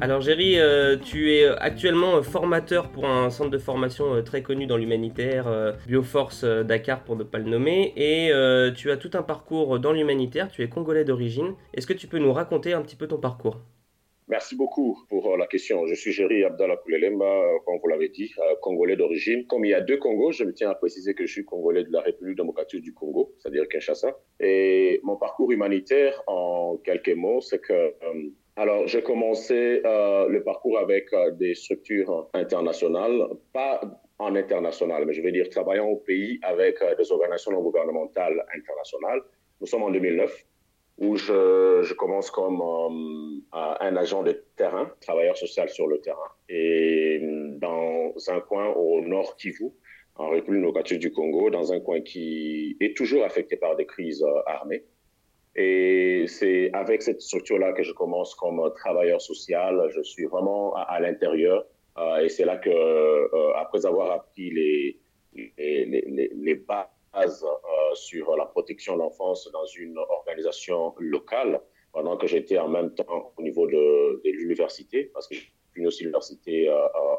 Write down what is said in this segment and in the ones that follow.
Alors Géry, euh, tu es actuellement formateur pour un centre de formation euh, très connu dans l'humanitaire, euh, Bioforce Dakar pour ne pas le nommer, et tu as tout un parcours dans l'humanitaire, tu es congolais d'origine. Est-ce que tu peux nous raconter un petit peu ton parcours? Merci beaucoup pour la question. Je suis Géry Abdallah Koulelemba, comme vous l'avez dit, congolais d'origine. Comme il y a deux Congos, je me tiens à préciser que je suis congolais de la République démocratique du Congo, c'est-à-dire Kinshasa. Et mon parcours humanitaire, en quelques mots, c'est que alors, j'ai commencé euh, le parcours avec euh, des structures internationales, pas en international, mais je veux dire travaillant au pays avec euh, des organisations non gouvernementales internationales. Nous sommes en 2009, où je, je commence comme un agent de terrain, travailleur social sur le terrain, et dans un coin au nord Kivu, en République démocratique du Congo, dans un coin qui est toujours affecté par des crises armées. Et c'est avec cette structure-là que je commence comme travailleur social. Je suis vraiment à, l'intérieur. Euh, et c'est là que, euh, après avoir appris les, les, les, les bases euh, sur la protection de l'enfance dans une organisation locale, pendant que j'étais en même temps au niveau de, l'université, parce que j'ai une aussi université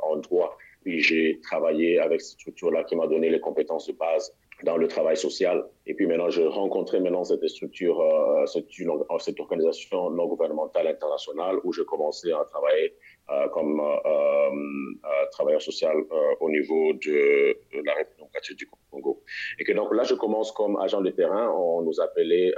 en droit, puis j'ai travaillé avec cette structure-là qui m'a donné les compétences de base dans le travail social. Et puis maintenant, je rencontrais maintenant cette structure, euh, cette, cette, organisation non gouvernementale internationale où je commençais à travailler euh, comme euh, euh travailleur social euh, au niveau de, de la République du Congo. Et que donc là, je commence comme agent de terrain. On nous appelait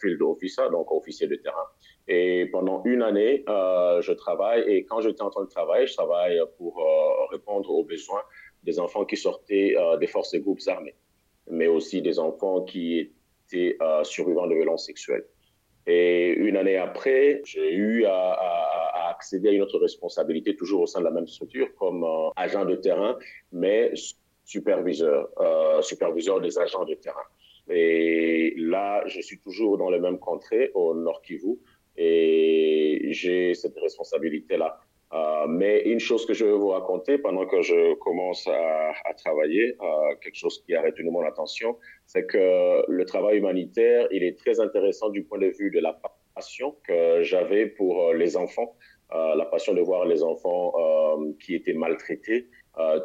field officer, donc officier de terrain. Et pendant une année, je travaille. Et quand j'étais en train de travailler, je travaille pour répondre aux besoins des enfants qui sortaient des forces et groupes armés mais aussi des enfants qui étaient euh, survivants de violences sexuelles. Et une année après, j'ai eu à, accéder à une autre responsabilité, toujours au sein de la même structure, comme euh, agent de terrain, mais superviseur, euh, superviseur des agents de terrain. Et là, je suis toujours dans le même contrée, au Nord Kivu, et j'ai cette responsabilité-là. Euh, mais une chose que je veux vous raconter pendant que je commence à, travailler, euh, quelque chose qui a retenu mon attention, c'est que le travail humanitaire, il est très intéressant du point de vue de la passion que j'avais pour euh, les enfants, la passion de voir les enfants qui étaient maltraités,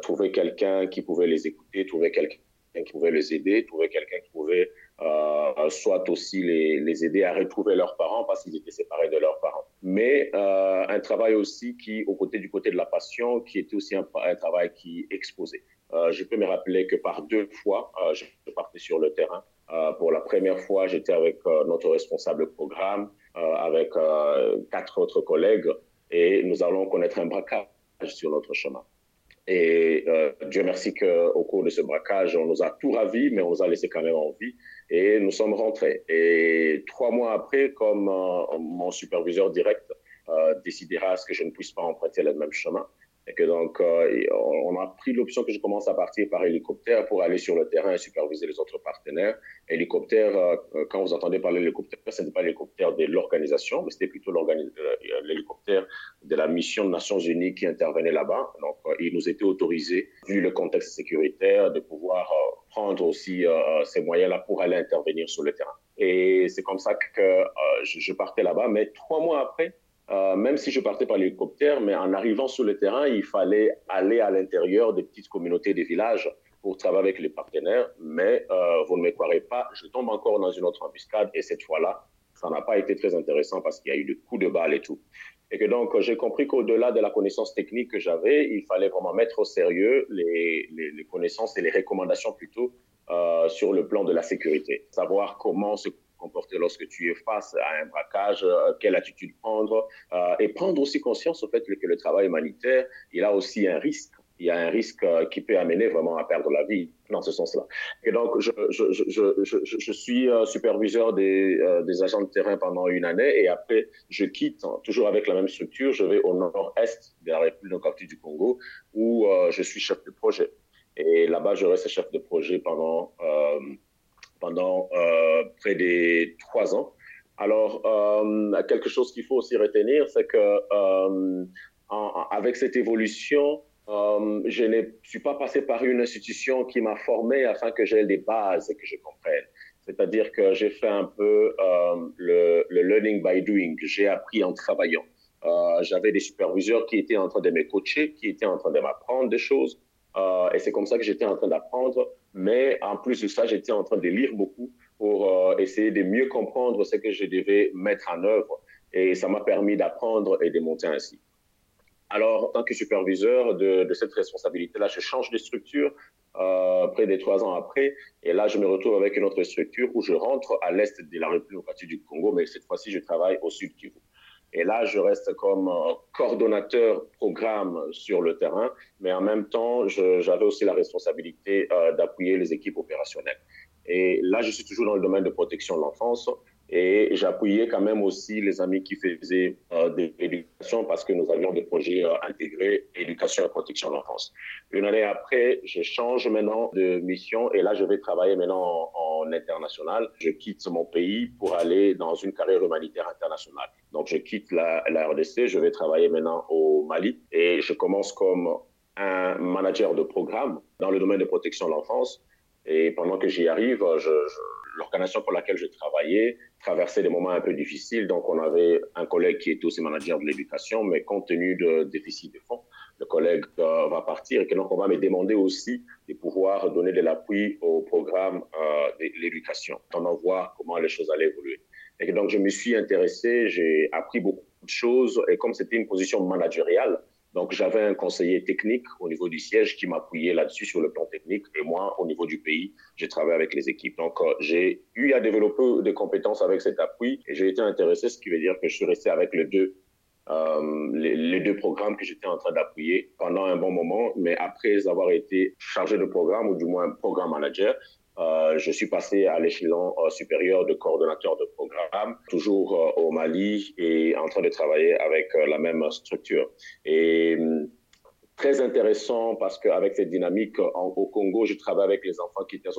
trouver quelqu'un qui pouvait les écouter, trouver quelqu'un qui pouvait les aider, trouver quelqu'un qui pouvait soit aussi les, aider à retrouver leurs parents parce qu'ils étaient séparés de leurs parents. Mais euh, un travail aussi qui, au côté du côté de la passion, qui était aussi un, un travail qui exposait. Euh, je peux me rappeler que par deux fois, euh, je partais sur le terrain. Euh, pour la première fois, j'étais avec euh, notre responsable programme, avec quatre autres collègues, et nous allons connaître un braquage sur notre chemin. Et euh, Dieu merci qu'au cours de ce braquage, on nous a tout ravis, mais on nous a laissé quand même en vie. Et nous sommes rentrés. Et trois mois après, comme euh, mon superviseur direct euh, décidera à ce que je ne puisse pas emprunter le même chemin, et que donc, euh, on a pris l'option que je commence à partir par hélicoptère pour aller sur le terrain et superviser les autres partenaires. Hélicoptère, euh, quand vous entendez parler d'hélicoptère, ce n'est pas l'hélicoptère de l'organisation, mais c'était plutôt euh, l'hélicoptère de la mission des Nations Unies qui intervenait là-bas. Donc, il nous était autorisé, vu le contexte sécuritaire, de pouvoir prendre aussi ces moyens-là pour aller intervenir sur le terrain. Et c'est comme ça que je partais là-bas. Mais trois mois après, euh, même si je partais par l'hélicoptère, mais en arrivant sur le terrain, il fallait aller à l'intérieur des petites communautés, des villages pour travailler avec les partenaires. Mais euh, vous ne me croirez pas, je tombe encore dans une autre embuscade et cette fois-là, ça n'a pas été très intéressant parce qu'il y a eu des coups de balle et tout. Et que donc, j'ai compris qu'au-delà de la connaissance technique que j'avais, il fallait vraiment mettre au sérieux les, connaissances et les recommandations plutôt euh, sur le plan de la sécurité. Savoir comment se comporter lorsque tu es face à un braquage, euh, quelle attitude prendre, euh, et prendre aussi conscience au fait que le travail humanitaire, il a aussi un risque. il y a un risque euh, qui peut amener vraiment à perdre la vie dans ce sens-là. Et donc, je, suis euh, superviseur des, euh, agents de terrain pendant une année et après, je quitte, hein, toujours avec la même structure, je vais au nord-est de la République démocratique du Congo où je suis chef de projet. Et là-bas, je reste chef de projet pendant, pendant près des trois ans. Alors, quelque chose qu'il faut aussi retenir, c'est que avec cette évolution, euh, je ne suis pas passé par une institution qui m'a formé afin que j'ai des bases et que je comprenne. C'est-à-dire que j'ai fait un peu euh, le, le, learning by doing. J'ai appris en travaillant. Euh, J'avais des superviseurs qui étaient en train de me coacher, qui étaient en train de m'apprendre des choses. Euh, et c'est comme ça que j'étais en train d'apprendre. Mais en plus de ça, j'étais en train de lire beaucoup pour euh, essayer de mieux comprendre ce que je devais mettre en œuvre. Et ça m'a permis d'apprendre et de monter ainsi. Alors, en tant que superviseur de, cette responsabilité-là, je change de structure euh, près des trois ans après. Et là, je me retrouve avec une autre structure où je rentre à l'est de la République du Congo, mais cette fois-ci, je travaille au sud Kivu. Et là, je reste comme coordonnateur programme sur le terrain, mais en même temps, j'avais aussi la responsabilité euh, d'appuyer les équipes opérationnelles. Et là, je suis toujours dans le domaine de protection de l'enfance. Et j'appuyais quand même aussi les amis qui faisaient euh, de l'éducation parce que nous avions des projets euh, intégrés éducation et protection de l'enfance. Une année après, je change maintenant de mission et là, je vais travailler maintenant en, international. Je quitte mon pays pour aller dans une carrière humanitaire internationale. Donc, je quitte la, la RDC, je vais travailler maintenant au Mali et je commence comme un manager de programme dans le domaine de protection de l'enfance. Et pendant que j'y arrive, je, je l'organisation pour laquelle je travaillais traversait des moments un peu difficiles. Donc, on avait un collègue qui était aussi manager de l'éducation, mais compte tenu de déficit de fonds, le collègue euh, va partir et donc on va me demander aussi de pouvoir donner de l'appui au programme euh, de l'éducation, en voir comment les choses allaient évoluer. Et donc, je me suis intéressé, j'ai appris beaucoup de choses et comme c'était une position managériale, donc, j'avais un conseiller technique au niveau du siège qui m'appuyait là-dessus sur le plan technique. Et moi, au niveau du pays, j'ai travaillé avec les équipes. Donc, euh, j'ai eu à développer des compétences avec cet appui et j'ai été intéressé, ce qui veut dire que je suis resté avec les deux, euh, les, les, deux programmes que j'étais en train d'appuyer pendant un bon moment. Mais après avoir été chargé de programme ou du moins programme manager, euh, je suis passé à l'échelon euh, supérieur de coordonnateur de programme, toujours euh, au Mali et en train de travailler avec la même structure. Et hum, très intéressant parce qu'avec cette dynamique au Congo, je travaille avec les enfants qui étaient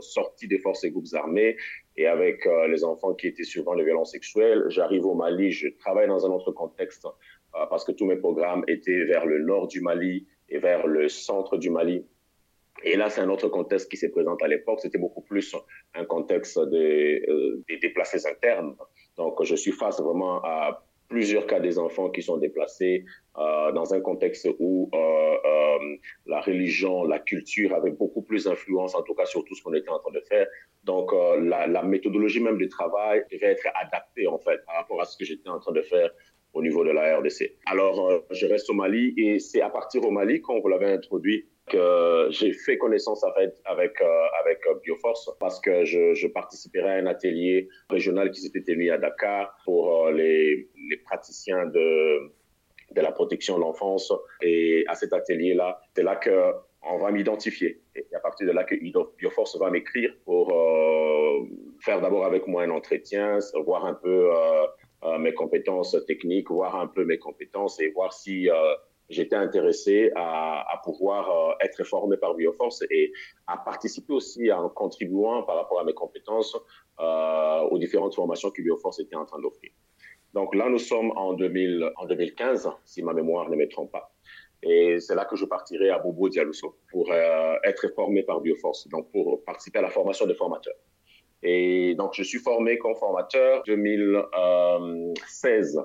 sortis des forces et groupes armés et avec les enfants qui étaient souvent de violences sexuelles. J'arrive au Mali, je travaille dans un autre contexte parce que tous mes programmes étaient vers le nord du Mali et vers le centre du Mali. Et là, c'est un autre contexte qui se présente à l'époque. C'était beaucoup plus un contexte euh, des déplacés internes. Donc, je suis face vraiment à plusieurs cas des enfants qui sont déplacés euh, dans un contexte où euh, la religion, la culture avaient beaucoup plus d'influence, en tout cas sur tout ce qu'on était en train de faire. Donc la, la, méthodologie même du travail devait être adaptée en fait par rapport à ce que j'étais en train de faire au niveau de la RDC. Alors je reste au Mali et c'est à partir au Mali, vous l'avez introduit, que j'ai fait connaissance avec, avec, euh, euh, Bioforce parce que je, participerai à un atelier régional qui s'était tenu à Dakar pour euh, les, les praticiens de, de la protection de l'enfance. Et à cet atelier-là, c'est là que on va m'identifier. Et à partir de là que Bioforce va m'écrire pour euh, faire d'abord avec moi un entretien, voir un peu euh, euh, mes compétences techniques, voir un peu mes compétences et voir si j'étais intéressé à, à pouvoir euh, être formé par Bioforce et à participer aussi en contribuant par rapport à mes compétences euh, aux différentes formations que Bioforce était en train d'offrir. Donc là, nous sommes en, 2000, en 2015, si ma mémoire ne me trompe pas. Et c'est là que je partirai à Bobo Dialousso pour euh, être formé par Bioforce, donc pour participer à la formation des formateurs. Et donc, je suis formé comme formateur 2016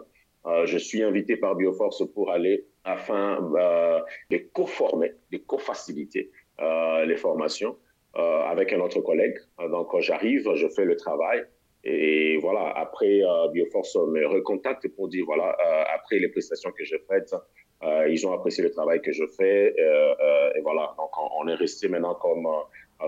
euh, je suis invité par Bioforce pour aller afin euh, de co-former, de co-faciliter euh, les formations euh, avec un autre collègue. Donc, j'arrive, je fais le travail. Et voilà, après, Bioforce me recontacte pour dire, voilà, après les prestations que j'ai faites, ils ont apprécié le travail que je fais. et voilà, donc on, on est resté maintenant comme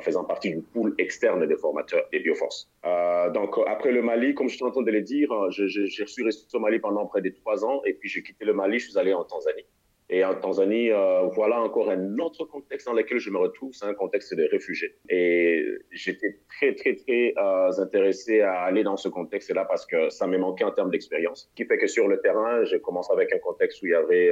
faisant partie du pool externe des formateurs des Bioforce. Euh, donc, après le Mali, comme je suis en train de le dire, je, je suis resté au Mali pendant près de trois ans et puis j'ai quitté le Mali, je suis allé en Tanzanie. Et en Tanzanie, voilà encore un autre contexte dans lequel je me retrouve, c'est un contexte des réfugiés. Et j'étais très, très, très intéressé à aller dans ce contexte-là parce que ça m'est manqué en termes d'expérience. Ce qui fait que sur le terrain, j'ai commencé avec un contexte où il y avait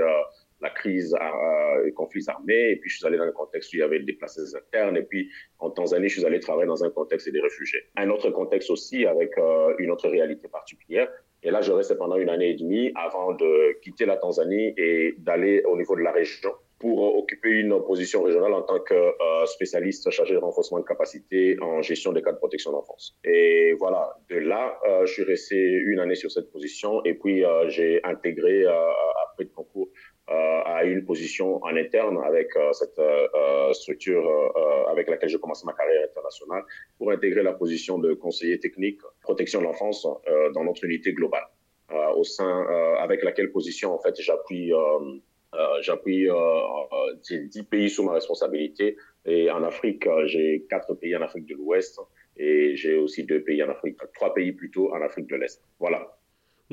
la crise, euh, les conflits armés, et puis je suis allé dans un contexte où il y avait des déplacés internes, et puis en Tanzanie, je suis allé travailler dans un contexte des réfugiés. Un autre contexte aussi avec euh, une autre réalité particulière. Et là, je restais pendant une année et demie avant de quitter la Tanzanie et d'aller au niveau de la région pour occuper une position régionale en tant que euh, spécialiste chargé de renforcement de capacité en gestion des cas de protection d'enfance. Et voilà, de là, euh, je suis resté une année sur cette position et puis euh, j'ai intégré après le concours euh, à une position en interne avec euh, cette euh, structure avec laquelle je commence ma carrière internationale pour intégrer la position de conseiller technique protection de l'enfance dans notre unité globale. Au sein avec laquelle position en fait j'appuie j'appuie 10 pays sous ma responsabilité. Et en Afrique j'ai quatre pays en Afrique de l'Ouest et j'ai aussi deux pays en Afrique trois pays plutôt en Afrique de l'Est. Voilà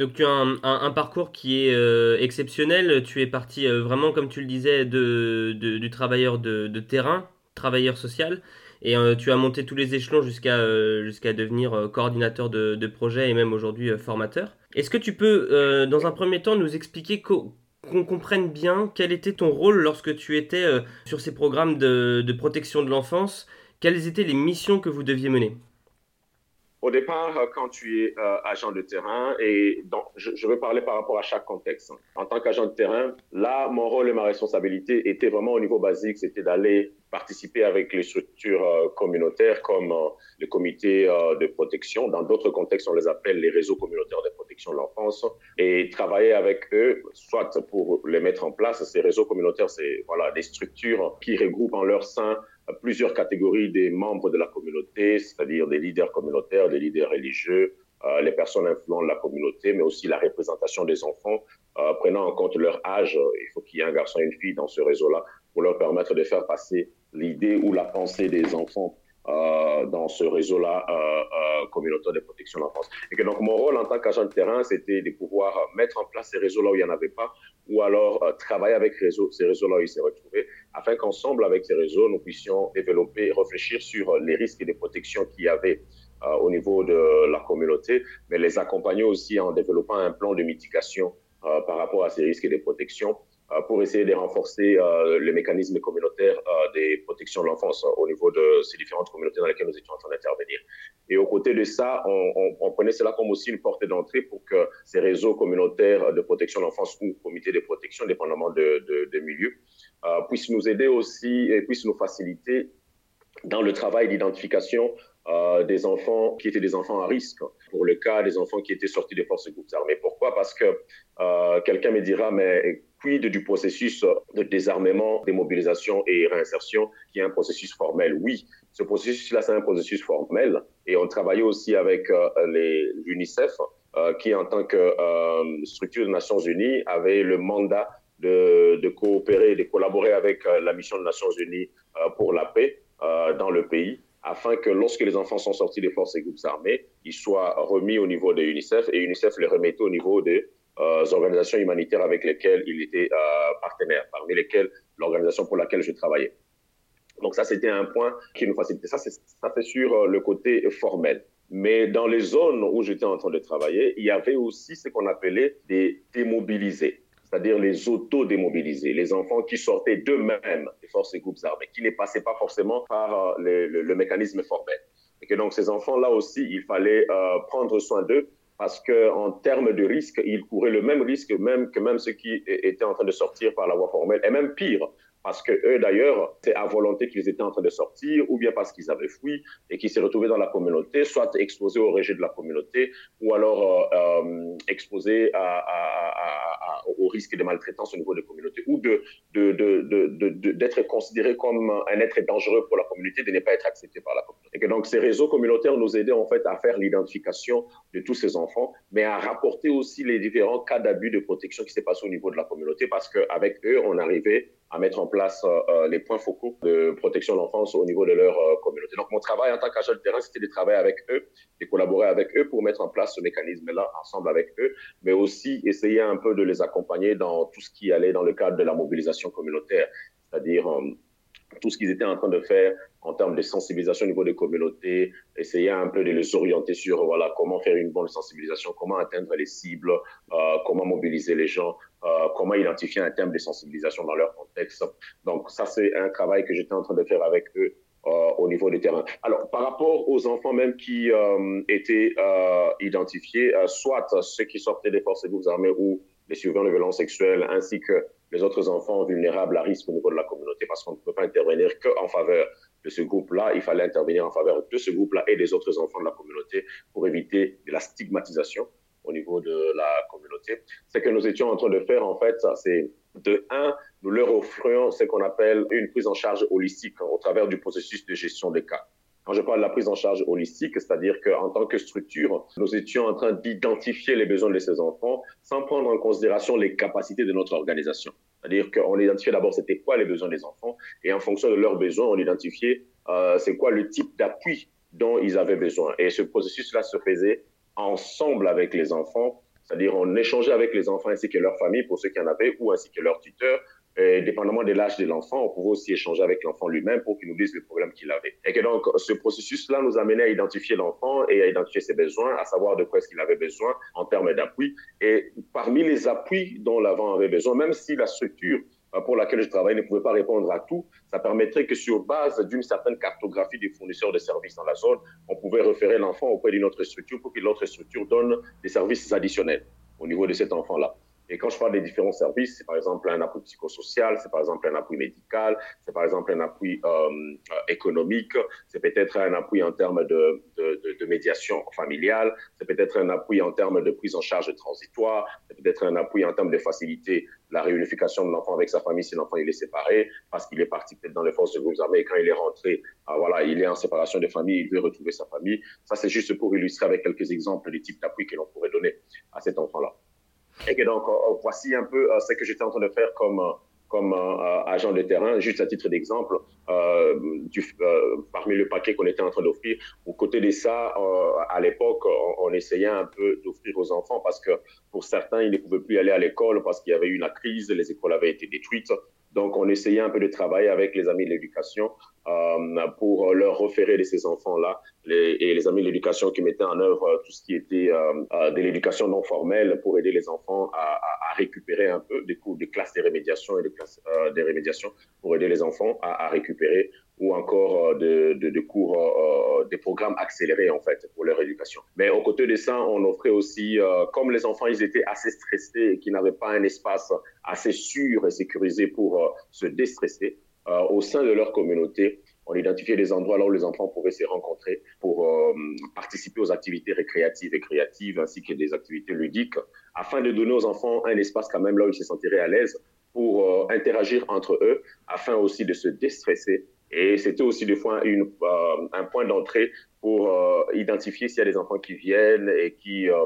donc tu as un, parcours qui est euh, exceptionnel. Tu es parti euh, vraiment, comme tu le disais, de, du travailleur de, terrain, travailleur social, et euh, tu as monté tous les échelons jusqu'à jusqu'à devenir coordinateur de, projet et même aujourd'hui formateur. Est-ce que tu peux, dans un premier temps, nous expliquer qu'on comprenne bien quel était ton rôle lorsque tu étais sur ces programmes de protection de l'enfance? Quelles étaient les missions que vous deviez mener? Au départ, euh, quand tu es euh, agent de terrain, et donc, je, je, veux parler par rapport à chaque contexte. En tant qu'agent de terrain, là, mon rôle et ma responsabilité étaient vraiment au niveau basique, c'était d'aller participer avec les structures euh, communautaires comme le comité de protection. Dans d'autres contextes, on les appelle les réseaux communautaires de protection de l'enfance et travailler avec eux, soit pour les mettre en place. Ces réseaux communautaires, c'est voilà des structures qui regroupent en leur sein plusieurs catégories des membres de la communauté, c'est-à-dire des leaders communautaires, des leaders religieux, euh, les personnes influentes de la communauté, mais aussi la représentation des enfants, euh, prenant en compte leur âge. Il faut qu'il y ait un garçon et une fille dans ce réseau-là pour leur permettre de faire passer l'idée ou la pensée des enfants euh, dans ce réseau-là communautaire de protection de l'enfance. Et donc mon rôle en tant qu'agent de terrain, c'était de pouvoir mettre en place ces réseaux-là où il n'y en avait pas, ou alors travailler avec ces réseaux-là ils se retrouvaient, afin qu'ensemble avec ces réseaux, nous puissions développer réfléchir sur les risques et les protections qu'il y avait au niveau de la communauté, mais les accompagner aussi en développant un plan de mitigation par rapport à ces risques et des protections euh, pour essayer de renforcer euh, les mécanismes communautaires euh, des protections de l'enfance au niveau de ces différentes communautés dans lesquelles nous étions en train d'intervenir. Et aux côtés de ça, on, on, prenait cela comme aussi une porte d'entrée pour que ces réseaux communautaires de protection de l'enfance ou comités de protection, dépendamment de, de, de milieux, puissent nous aider aussi et puissent nous faciliter dans le travail d'identification des enfants qui étaient des enfants à risque. Pour le cas des enfants qui étaient sortis des forces groupes armées. Pourquoi? Parce que euh, quelqu'un me dira, mais quid du processus de désarmement, démobilisation et réinsertion, qui est un processus formel? Oui, ce processus-là, c'est un processus formel. Et on travaillait aussi avec euh, l'UNICEF, euh, qui, en tant que euh, structure des Nations Unies, avait le mandat de coopérer, de collaborer avec la mission des Nations Unies pour la paix dans le pays afin que lorsque les enfants sont sortis des forces et groupes armés, ils soient remis au niveau de l'UNICEF et UNICEF les remettait au niveau des euh, organisations humanitaires avec lesquelles il était euh, partenaire, parmi lesquelles l'organisation pour laquelle je travaillais. Donc ça, c'était un point qui nous facilitait. Ça, c'est sur euh, le côté formel. Mais dans les zones où j'étais en train de travailler, il y avait aussi ce qu'on appelait des démobilisés, c'est-à-dire les auto-démobilisés, les enfants qui sortaient d'eux-mêmes des forces et groupes armés, qui ne passaient pas forcément par le, le, mécanisme formel. Et que donc ces enfants-là aussi, il fallait prendre soin d'eux parce qu'en termes de risque, ils couraient le même risque même que même ceux qui étaient en train de sortir par la voie formelle, et même pire, parce que eux d'ailleurs, c'est à volonté qu'ils étaient en train de sortir, ou bien parce qu'ils avaient fui et qu'ils s'est retrouvés dans la communauté, soit exposés au rejet de la communauté, ou alors euh, euh exposés au risque de maltraitance au niveau des communautés, ou de, d'être considérés comme un être dangereux pour la communauté, de ne pas être accepté par la communauté. Et donc ces réseaux communautaires nous aidaient en fait à faire l'identification de tous ces enfants, mais à rapporter aussi les différents cas d'abus de protection qui s'est passé au niveau de la communauté, parce qu'avec eux, on arrivait à mettre en place euh, euh, les points focaux de protection de l'enfance au niveau de leur euh, communauté. Donc, mon travail en tant qu'agent de terrain, c'était de travailler avec eux, de collaborer avec eux pour mettre en place ce mécanisme-là ensemble avec eux, mais aussi essayer un peu de les accompagner dans tout ce qui allait dans le cadre de la mobilisation communautaire, c'est-à-dire tout ce qu'ils étaient en train de faire en termes de sensibilisation au niveau des communautés, essayer un peu de les orienter sur voilà, comment faire une bonne sensibilisation, comment atteindre les cibles, euh, comment mobiliser les gens, euh, comment identifier un thème de sensibilisation dans leur contexte. Donc ça, c'est un travail que j'étais en train de faire avec eux euh, au niveau des terrains. Alors, par rapport aux enfants même qui étaient identifiés, soit ceux qui sortaient des forces et groupes armés ou les survivants de violences sexuelles, ainsi que les autres enfants vulnérables à risque au niveau de la communauté, parce qu'on ne peut pas intervenir qu'en faveur de ce groupe-là. Il fallait intervenir en faveur de ce groupe-là et des autres enfants de la communauté pour éviter de la stigmatisation au niveau de la communauté. Ce que nous étions en train de faire, en fait, c'est de un, nous leur offrions ce qu'on appelle une prise en charge holistique au travers du processus de gestion des cas. Je parle de la prise en charge holistique, c'est-à-dire qu'en tant que structure, nous étions en train d'identifier les besoins de ces enfants sans prendre en considération les capacités de notre organisation. C'est-à-dire qu'on identifiait d'abord c'était quoi les besoins des enfants et en fonction de leurs besoins, on identifiait euh, c'est quoi le type d'appui dont ils avaient besoin. Et ce processus-là se faisait ensemble avec les enfants, c'est-à-dire on échangeait avec les enfants ainsi que leurs familles pour ceux qui en avaient ou ainsi que leurs tuteurs et dépendamment de l'âge de l'enfant, on pouvait aussi échanger avec l'enfant lui-même pour qu'il nous dise le problème qu'il avait. Et que donc, ce processus-là nous amenait à identifier l'enfant et à identifier ses besoins, à savoir de quoi est-ce qu'il avait besoin en termes d'appui. Et parmi les appuis dont l'enfant avait besoin, même si la structure euh, pour laquelle je travaille ne pouvait pas répondre à tout, ça permettrait que sur base d'une certaine cartographie des fournisseurs de services dans la zone, on pouvait référer l'enfant auprès d'une autre structure pour que l'autre structure donne des services additionnels au niveau de cet enfant-là. Et quand je parle des différents services, c'est par exemple un appui psychosocial, c'est par exemple un appui médical, c'est par exemple un appui euh, euh, économique, c'est peut-être un appui en termes de, de, de, de médiation familiale, c'est peut-être un appui en termes de prise en charge transitoire, c'est peut-être un appui en termes de faciliter la réunification de l'enfant avec sa famille si l'enfant est séparé, parce qu'il est parti peut-être dans les forces de groupes armés et quand il est rentré, ah, voilà, il est en séparation de famille, il veut retrouver sa famille. Ça, c'est juste pour illustrer avec quelques exemples des types d'appui que l'on pourrait donner à cet enfant-là. Et donc, euh, voici un peu euh, ce que j'étais en train de faire comme, euh, comme agent de terrain, juste à titre d'exemple, parmi le paquet qu'on était en train d'offrir. Au côté de ça, à l'époque, on, essayait un peu d'offrir aux enfants parce que pour certains, ils ne pouvaient plus aller à l'école parce qu'il y avait eu une crise, les écoles avaient été détruites. Donc, on essayait un peu de travailler avec les amis de l'éducation euh, pour leur référer de ces enfants-là et les amis de l'éducation qui mettaient en œuvre euh, tout ce qui était euh, euh, de l'éducation non formelle pour aider les enfants à, à, à, récupérer un peu des cours de classes de rémédiation et de classes euh, de rémédiation pour aider les enfants à, à récupérer ou encore de, de, cours, euh, des programmes accélérés en fait pour leur éducation. Mais au côté de ça, on offrait aussi, euh, comme les enfants ils étaient assez stressés et qui n'avaient pas un espace assez sûr et sécurisé pour euh, se déstresser, au sein de leur communauté, on identifiait des endroits là où les enfants pouvaient se rencontrer pour euh, participer aux activités récréatives et créatives ainsi que des activités ludiques afin de donner aux enfants un espace quand même là où ils se sentiraient à l'aise pour euh, interagir entre eux afin aussi de se déstresser et c'était aussi des fois une, euh, un point d'entrée pour euh, identifier s'il y a des enfants qui viennent et qui, euh,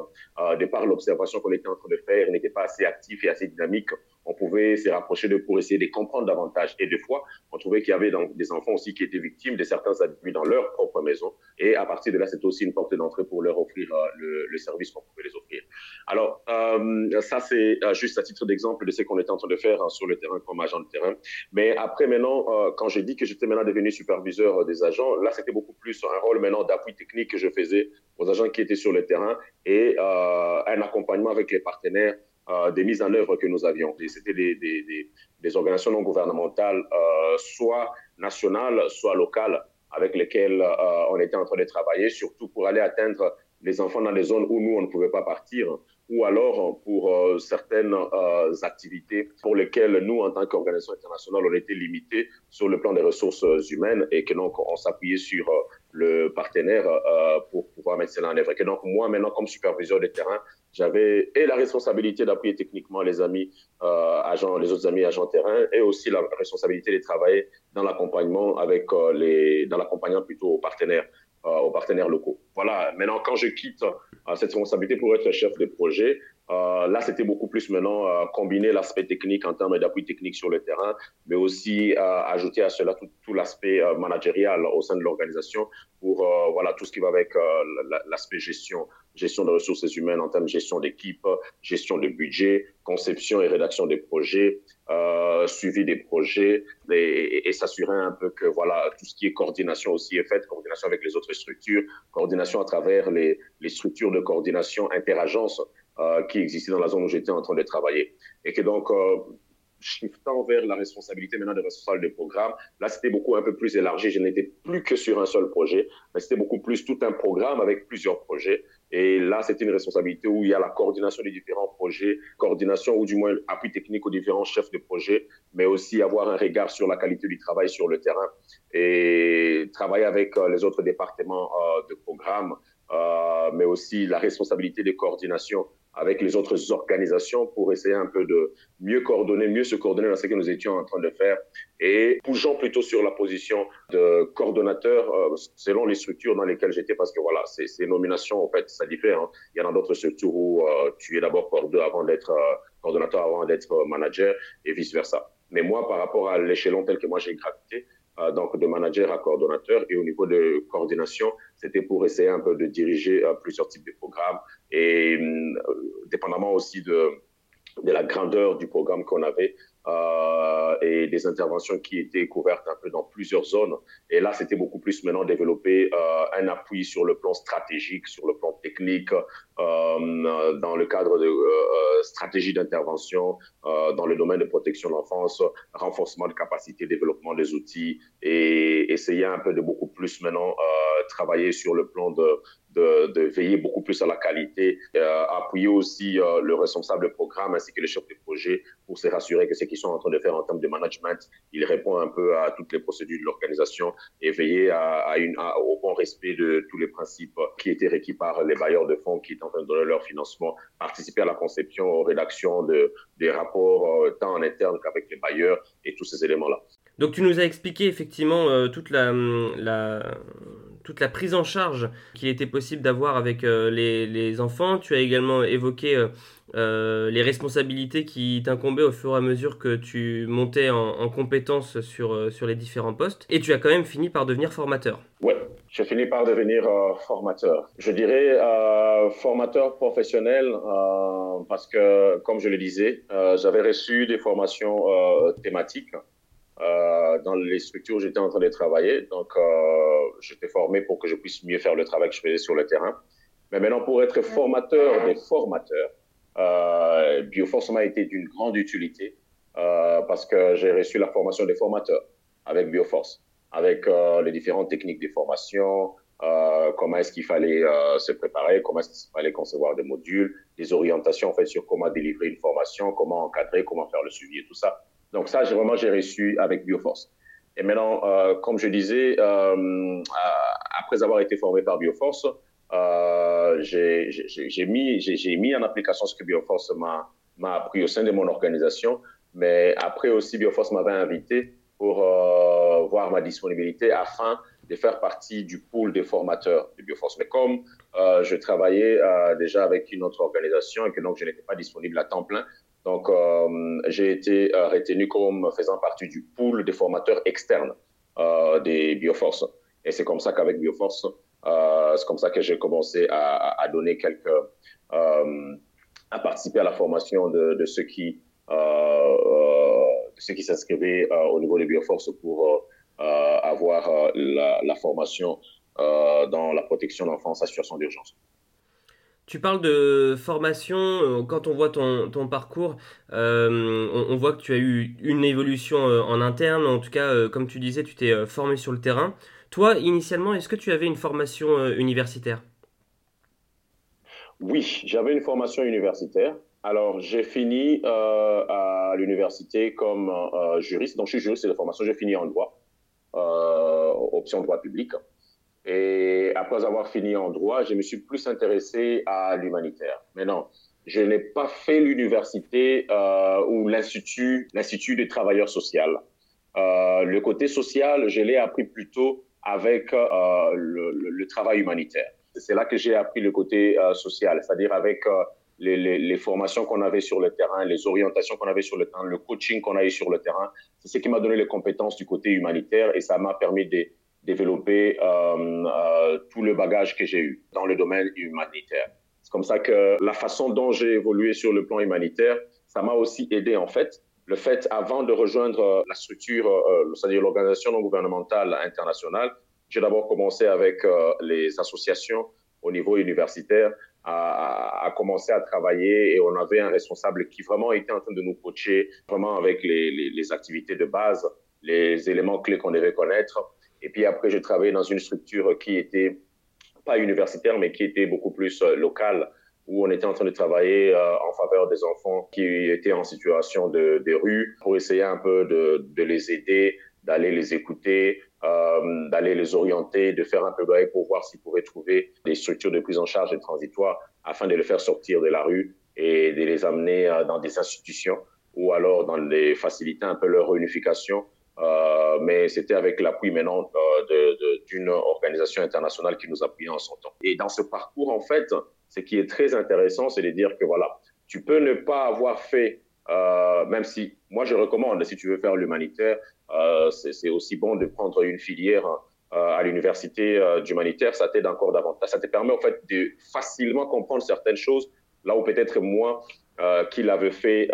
euh, de par l'observation qu'on était en train de faire, n'étaient pas assez actifs et assez dynamiques. On pouvait se rapprocher d'eux pour essayer de comprendre davantage. Et des fois, on trouvait qu'il y avait donc des enfants aussi qui étaient victimes de certains abus dans leur propre maison. Et à partir de là, c'était aussi une porte d'entrée pour leur offrir euh, le, le, service qu'on pouvait les. Alors, euh, ça, c'est euh, juste à titre d'exemple de ce qu'on était en train de faire hein, sur le terrain comme agent de terrain. Mais après, maintenant, euh, quand j'ai dit que j'étais maintenant devenu superviseur des agents, là, c'était beaucoup plus un rôle maintenant d'appui technique que je faisais aux agents qui étaient sur le terrain et un accompagnement avec les partenaires des mises en œuvre que nous avions. C'était des, organisations non gouvernementales, soit nationales, soit locales, avec lesquelles on était en train de travailler, surtout pour aller atteindre les enfants dans des zones où nous, on ne pouvait pas partir, ou alors pour euh, certaines euh, activités pour lesquelles nous, en tant qu'organisation internationale, on était limités sur le plan des ressources humaines et que donc on s'appuyait sur le partenaire euh, pour pouvoir mettre cela en œuvre. Et donc, moi, maintenant, comme superviseur de terrain, j'avais et la responsabilité d'appuyer techniquement les amis euh, agents, les autres amis agents terrain, et aussi la responsabilité de travailler dans l'accompagnement avec euh, les, dans l'accompagnement plutôt aux partenaires, euh, aux partenaires locaux. Voilà. Maintenant, quand je quitte euh, cette responsabilité pour être chef de projet, Euh, là, c'était beaucoup plus maintenant euh, combiner l'aspect technique en termes d'appui technique sur le terrain, mais aussi euh, ajouter à cela tout, tout l'aspect euh, managérial au sein de l'organisation pour euh, voilà tout ce qui va avec l'aspect gestion, gestion de ressources humaines en termes de gestion d'équipe, gestion de budget, conception et rédaction des projets, suivi des projets et, et, et s'assurer un peu que voilà tout ce qui est coordination aussi est fait, coordination avec les autres structures, coordination à travers les, les structures de coordination interagence euh, qui existait dans la zone où j'étais en train de travailler. Et que donc, euh, shiftant vers la responsabilité maintenant de responsable de programme, là, c'était beaucoup un peu plus élargi. Je n'étais plus que sur un seul projet, mais c'était beaucoup plus tout un programme avec plusieurs projets. Et là, c'était une responsabilité où il y a la coordination des différents projets, coordination ou du moins appui technique aux différents chefs de projet, mais aussi avoir un regard sur la qualité du travail sur le terrain et travailler avec euh, les autres départements euh, de programme, euh, mais aussi la responsabilité de coordination avec les autres organisations pour essayer un peu de mieux coordonner, mieux se coordonner dans ce que nous étions en train de faire et bougeons plutôt sur la position de coordonnateur euh, selon les structures dans lesquelles j'étais parce que voilà, ces, ces nominations, en fait, ça diffère. Hein. Il y en a d'autres structures où euh, tu es d'abord coordonnateur avant d'être euh, coordonnateur, avant d'être euh, manager et vice-versa. Mais moi, par rapport à l'échelon tel que moi j'ai gravité, donc de manager à coordonnateur. Et au niveau de coordination, c'était pour essayer un peu de diriger euh, plusieurs types de programmes et euh, dépendamment aussi de, de la grandeur du programme qu'on avait, euh, et des interventions qui étaient couvertes un peu dans plusieurs zones. Et là, c'était beaucoup plus maintenant développer un appui sur le plan stratégique, sur le plan technique, euh, dans le cadre de euh, stratégie d'intervention, euh, dans le domaine de protection de l'enfance, renforcement de capacité, développement des outils et essayer un peu de beaucoup plus maintenant euh, travailler sur le plan de, de, de, veiller beaucoup plus à la qualité, euh, appuyer aussi euh, le responsable programme ainsi que le chef de projet pour se rassurer que ce qu'ils sont en train de faire en termes de management, il répond un peu à toutes les procédures de l'organisation et veiller à, à une, à, au bon respect de tous les principes qui étaient requis par les bailleurs de fonds qui en train de donner leur financement, participer à la conception, aux rédactions de, des rapports euh, tant en interne qu'avec les bailleurs et tous ces éléments-là. Donc tu nous as expliqué effectivement euh, toute la, la, toute la prise en charge qu'il était possible d'avoir avec euh, les, les, enfants. Tu as également évoqué euh, les responsabilités qui t'incombaient au fur et à mesure que tu montais en, en compétences sur, sur les différents postes. Et tu as quand même fini par devenir formateur. Ouais, j'ai fini par devenir euh, formateur. Je dirais formateur professionnel parce que, comme je le disais, j'avais reçu des formations thématiques euh, dans les structures où j'étais en train de travailler. Donc, euh, j'étais formé pour que je puisse mieux faire le travail que je faisais sur le terrain. Mais maintenant, pour être formateur des formateurs, euh, Bioforce m'a été d'une grande utilité euh, parce que j'ai reçu la formation des formateurs avec Bioforce, avec euh, les différentes techniques de formation, euh, comment est-ce qu'il fallait euh, se préparer, comment est-ce qu'il fallait concevoir des modules, des orientations en fait sur comment délivrer une formation, comment encadrer, comment faire le suivi et tout ça. Donc ça, j'ai vraiment j'ai reçu avec Bioforce. Et maintenant, comme je disais, après avoir été formé par Bioforce, j'ai mis, mis en application ce que Bioforce m'a appris au sein de mon organisation. Mais après aussi, Bioforce m'avait invité pour voir ma disponibilité afin de faire partie du pool des formateurs de Bioforce. Mais comme euh, je travaillais euh, déjà avec une autre organisation et que donc je n'étais pas disponible à temps plein, donc, euh, j'ai été retenu comme faisant partie du pool des formateurs externes des Bioforce. Et c'est comme ça qu'avec Bioforce, c'est comme ça que j'ai commencé à, donner quelques, à participer à la formation de, de ceux qui, ceux qui s'inscrivaient au niveau de Bioforce pour avoir la, la formation dans la protection d'enfance en situation d'urgence. Tu parles de formation, euh, quand on voit ton, ton parcours, euh, on, on, voit que tu as eu une évolution euh, en interne, en tout cas, euh, comme tu disais, tu t'es euh, formé sur le terrain. Toi, initialement, est-ce que tu avais une formation euh, universitaire? Oui, j'avais une formation universitaire. Alors, j'ai fini à l'université comme juriste, donc je suis juriste de formation, j'ai fini en droit, option droit public. Et après avoir fini en droit, je me suis plus intéressé à l'humanitaire. Mais non, je n'ai pas fait l'université euh, ou l'institut, l'institut des travailleurs sociaux. Euh, le côté social, je l'ai appris plutôt avec euh, le, travail humanitaire. C'est là que j'ai appris le côté euh, social, c'est-à-dire avec euh, les, formations qu'on avait sur le terrain, les orientations qu'on avait sur le terrain, le coaching qu'on a eu sur le terrain. C'est ce qui m'a donné les compétences du côté humanitaire et ça m'a permis de développer euh, euh, tout le bagage que j'ai eu dans le domaine humanitaire. C'est comme ça que la façon dont j'ai évolué sur le plan humanitaire, ça m'a aussi aidé en fait. Le fait, avant de rejoindre la structure, c'est-à-dire l'organisation non gouvernementale internationale, j'ai d'abord commencé avec les associations au niveau universitaire à, commencer à travailler et on avait un responsable qui vraiment était en train de nous coacher vraiment avec les, activités de base, les éléments clés qu'on devait connaître. Et puis après, j'ai travaillé dans une structure qui était pas universitaire, mais qui était beaucoup plus euh, locale, où on était en train de travailler euh, en faveur des enfants qui étaient en situation de, de rue pour essayer un peu de les aider, d'aller les écouter, euh, d'aller les orienter, de faire un peu de pour voir s'ils pourraient trouver des structures de prise en charge et transitoires afin de les faire sortir de la rue et de les amener euh, dans des institutions ou alors dans les faciliter un peu leur réunification. Euh, mais c'était avec l'appui maintenant d'une organisation internationale qui nous appuyait en son temps. Et dans ce parcours, en fait, ce qui est très intéressant, c'est de dire que voilà, tu peux ne pas avoir fait euh, même si moi je recommande, si tu veux faire l'humanitaire, euh, c'est aussi bon de prendre une filière euh, à l'université d'humanitaire, ça t'aide encore davantage. Ça te permet en fait de facilement comprendre certaines choses, là où peut-être moi, qui l'avais fait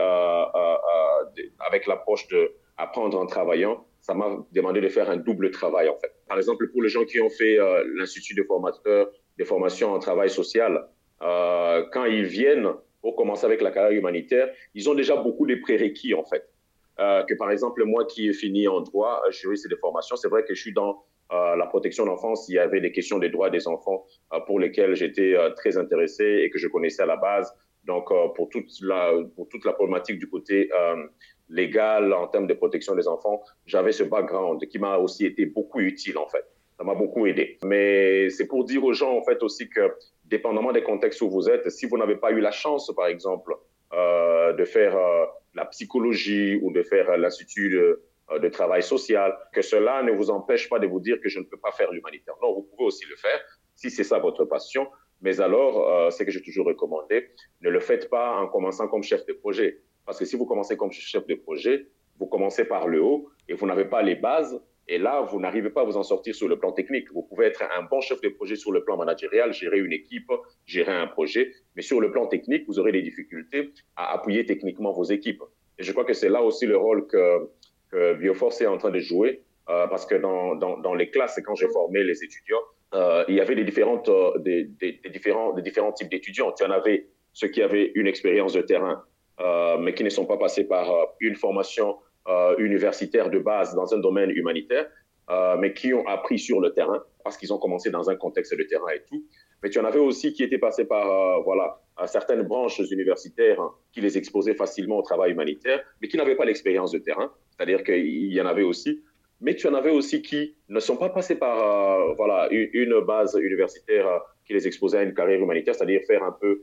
avec l'approche de apprendre en travaillant, ça m'a demandé de faire un double travail en fait. Par exemple, pour les gens qui ont fait l'Institut de formateurs, des formations en travail social, quand ils viennent pour commencer avec la carrière humanitaire, ils ont déjà beaucoup de prérequis en fait. Euh, que par exemple, moi qui ai fini en droit, euh, j'ai eu des formations. C'est vrai que je suis dans euh, la protection de l'enfance. Il y avait des questions des droits des enfants pour lesquelles j'étais très intéressé et que je connaissais à la base. Donc, pour, toute la, pour toute la problématique du côté légal en termes de protection des enfants, j'avais ce background qui m'a aussi été beaucoup utile en fait. Ça m'a beaucoup aidé. Mais c'est pour dire aux gens en fait aussi que dépendamment des contextes où vous êtes, si vous n'avez pas eu la chance, par exemple, euh, de faire euh, la psychologie ou de faire l'institut de, euh, de, travail social, que cela ne vous empêche pas de vous dire que je ne peux pas faire l'humanitaire. Non, vous pouvez aussi le faire si c'est ça votre passion. Mais alors, euh, c'est que j'ai toujours recommandé, ne le faites pas en commençant comme chef de projet. Parce que si vous commencez comme chef de projet, vous commencez par le haut et vous n'avez pas les bases et là, vous n'arrivez pas à vous en sortir sur le plan technique. Vous pouvez être un bon chef de projet sur le plan managérial, gérer une équipe, gérer un projet, mais sur le plan technique, vous aurez des difficultés à appuyer techniquement vos équipes. Et je crois que c'est là aussi le rôle que, Bioforce est en train de jouer, euh, parce que dans, les classes, quand j'ai formé les étudiants, euh, il y avait euh, des, différents, des différents types d'étudiants. Y en avait ceux qui avaient une expérience de terrain, mais qui ne sont pas passés par une formation euh, universitaires de base dans un domaine humanitaire, euh, mais qui ont appris sur le terrain parce qu'ils ont commencé dans un contexte de terrain et tout. Mais tu en avais aussi qui étaient passés par euh, voilà, certaines branches universitaires qui les exposaient facilement au travail humanitaire, mais qui n'avaient pas l'expérience de terrain. C'est-à-dire qu'il y en avait aussi. Mais tu en avais aussi qui ne sont pas passés par voilà, une, base universitaire qui les exposait à une carrière humanitaire, c'est-à-dire faire un peu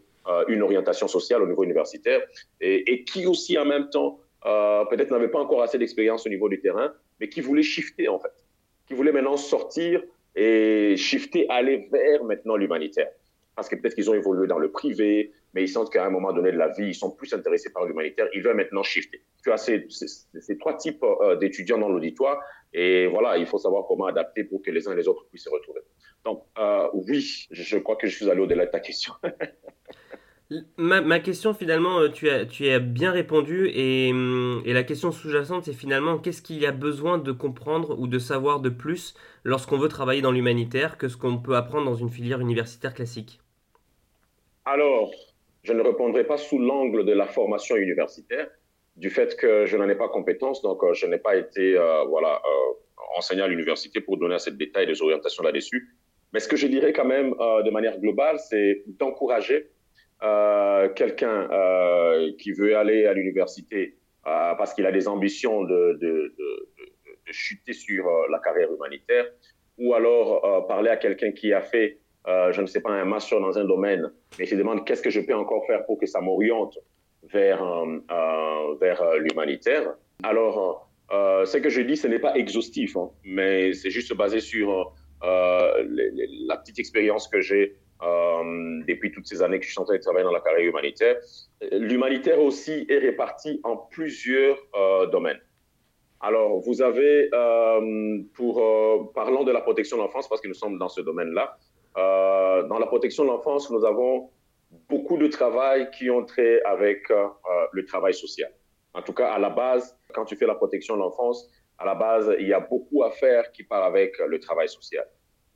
une orientation sociale au niveau universitaire, et qui aussi en même temps euh, peut-être n'avaient pas encore assez d'expérience au niveau du terrain, mais qui voulaient shifter en fait, qui voulaient maintenant sortir et shifter, aller vers maintenant l'humanitaire. Parce que peut-être qu'ils ont évolué dans le privé, mais ils sentent qu'à un moment donné de la vie, ils sont plus intéressés par l'humanitaire, ils veulent maintenant shifter. Tu as ces, trois types euh, d'étudiants dans l'auditoire, et voilà, il faut savoir comment adapter pour que les uns et les autres puissent se retrouver. Donc, euh, oui, je crois que je suis allé au-delà de ta question. Ma, question finalement, euh, tu as, as bien répondu et, hum, et la question sous-jacente c'est finalement qu'est-ce qu'il y a besoin de comprendre ou de savoir de plus lorsqu'on veut travailler dans l'humanitaire que ce qu'on peut apprendre dans une filière universitaire classique? Alors, je ne répondrai pas sous l'angle de la formation universitaire du fait que je n'en ai pas compétence, donc euh, je n'ai pas été euh, voilà, enseignant à l'université pour donner assez de détails des orientations là-dessus. Mais ce que je dirais quand même de manière globale, c'est d'encourager euh, quelqu'un euh, qui veut aller à l'université euh, parce qu'il a des ambitions de, chuter sur la carrière humanitaire, ou alors parler à quelqu'un qui a fait, je ne sais pas, un master dans un domaine, mais qui demande qu'est-ce que je peux encore faire pour que ça m'oriente vers, vers l'humanitaire. Alors, ce que je dis, ce n'est pas exhaustif, hein, mais c'est juste basé sur la petite expérience que j'ai euh, depuis toutes ces années que je suis en train de travailler dans la carrière humanitaire. L'humanitaire aussi est réparti en plusieurs euh, domaines. Alors, vous avez, euh, pour, parlant de la protection de l'enfance, parce que nous sommes dans ce domaine-là, dans la protection de l'enfance, nous avons beaucoup de travail qui ont trait avec le travail social. En tout cas, à la base, quand tu fais la protection de l'enfance, à la base, il y a beaucoup à faire qui part avec le travail social.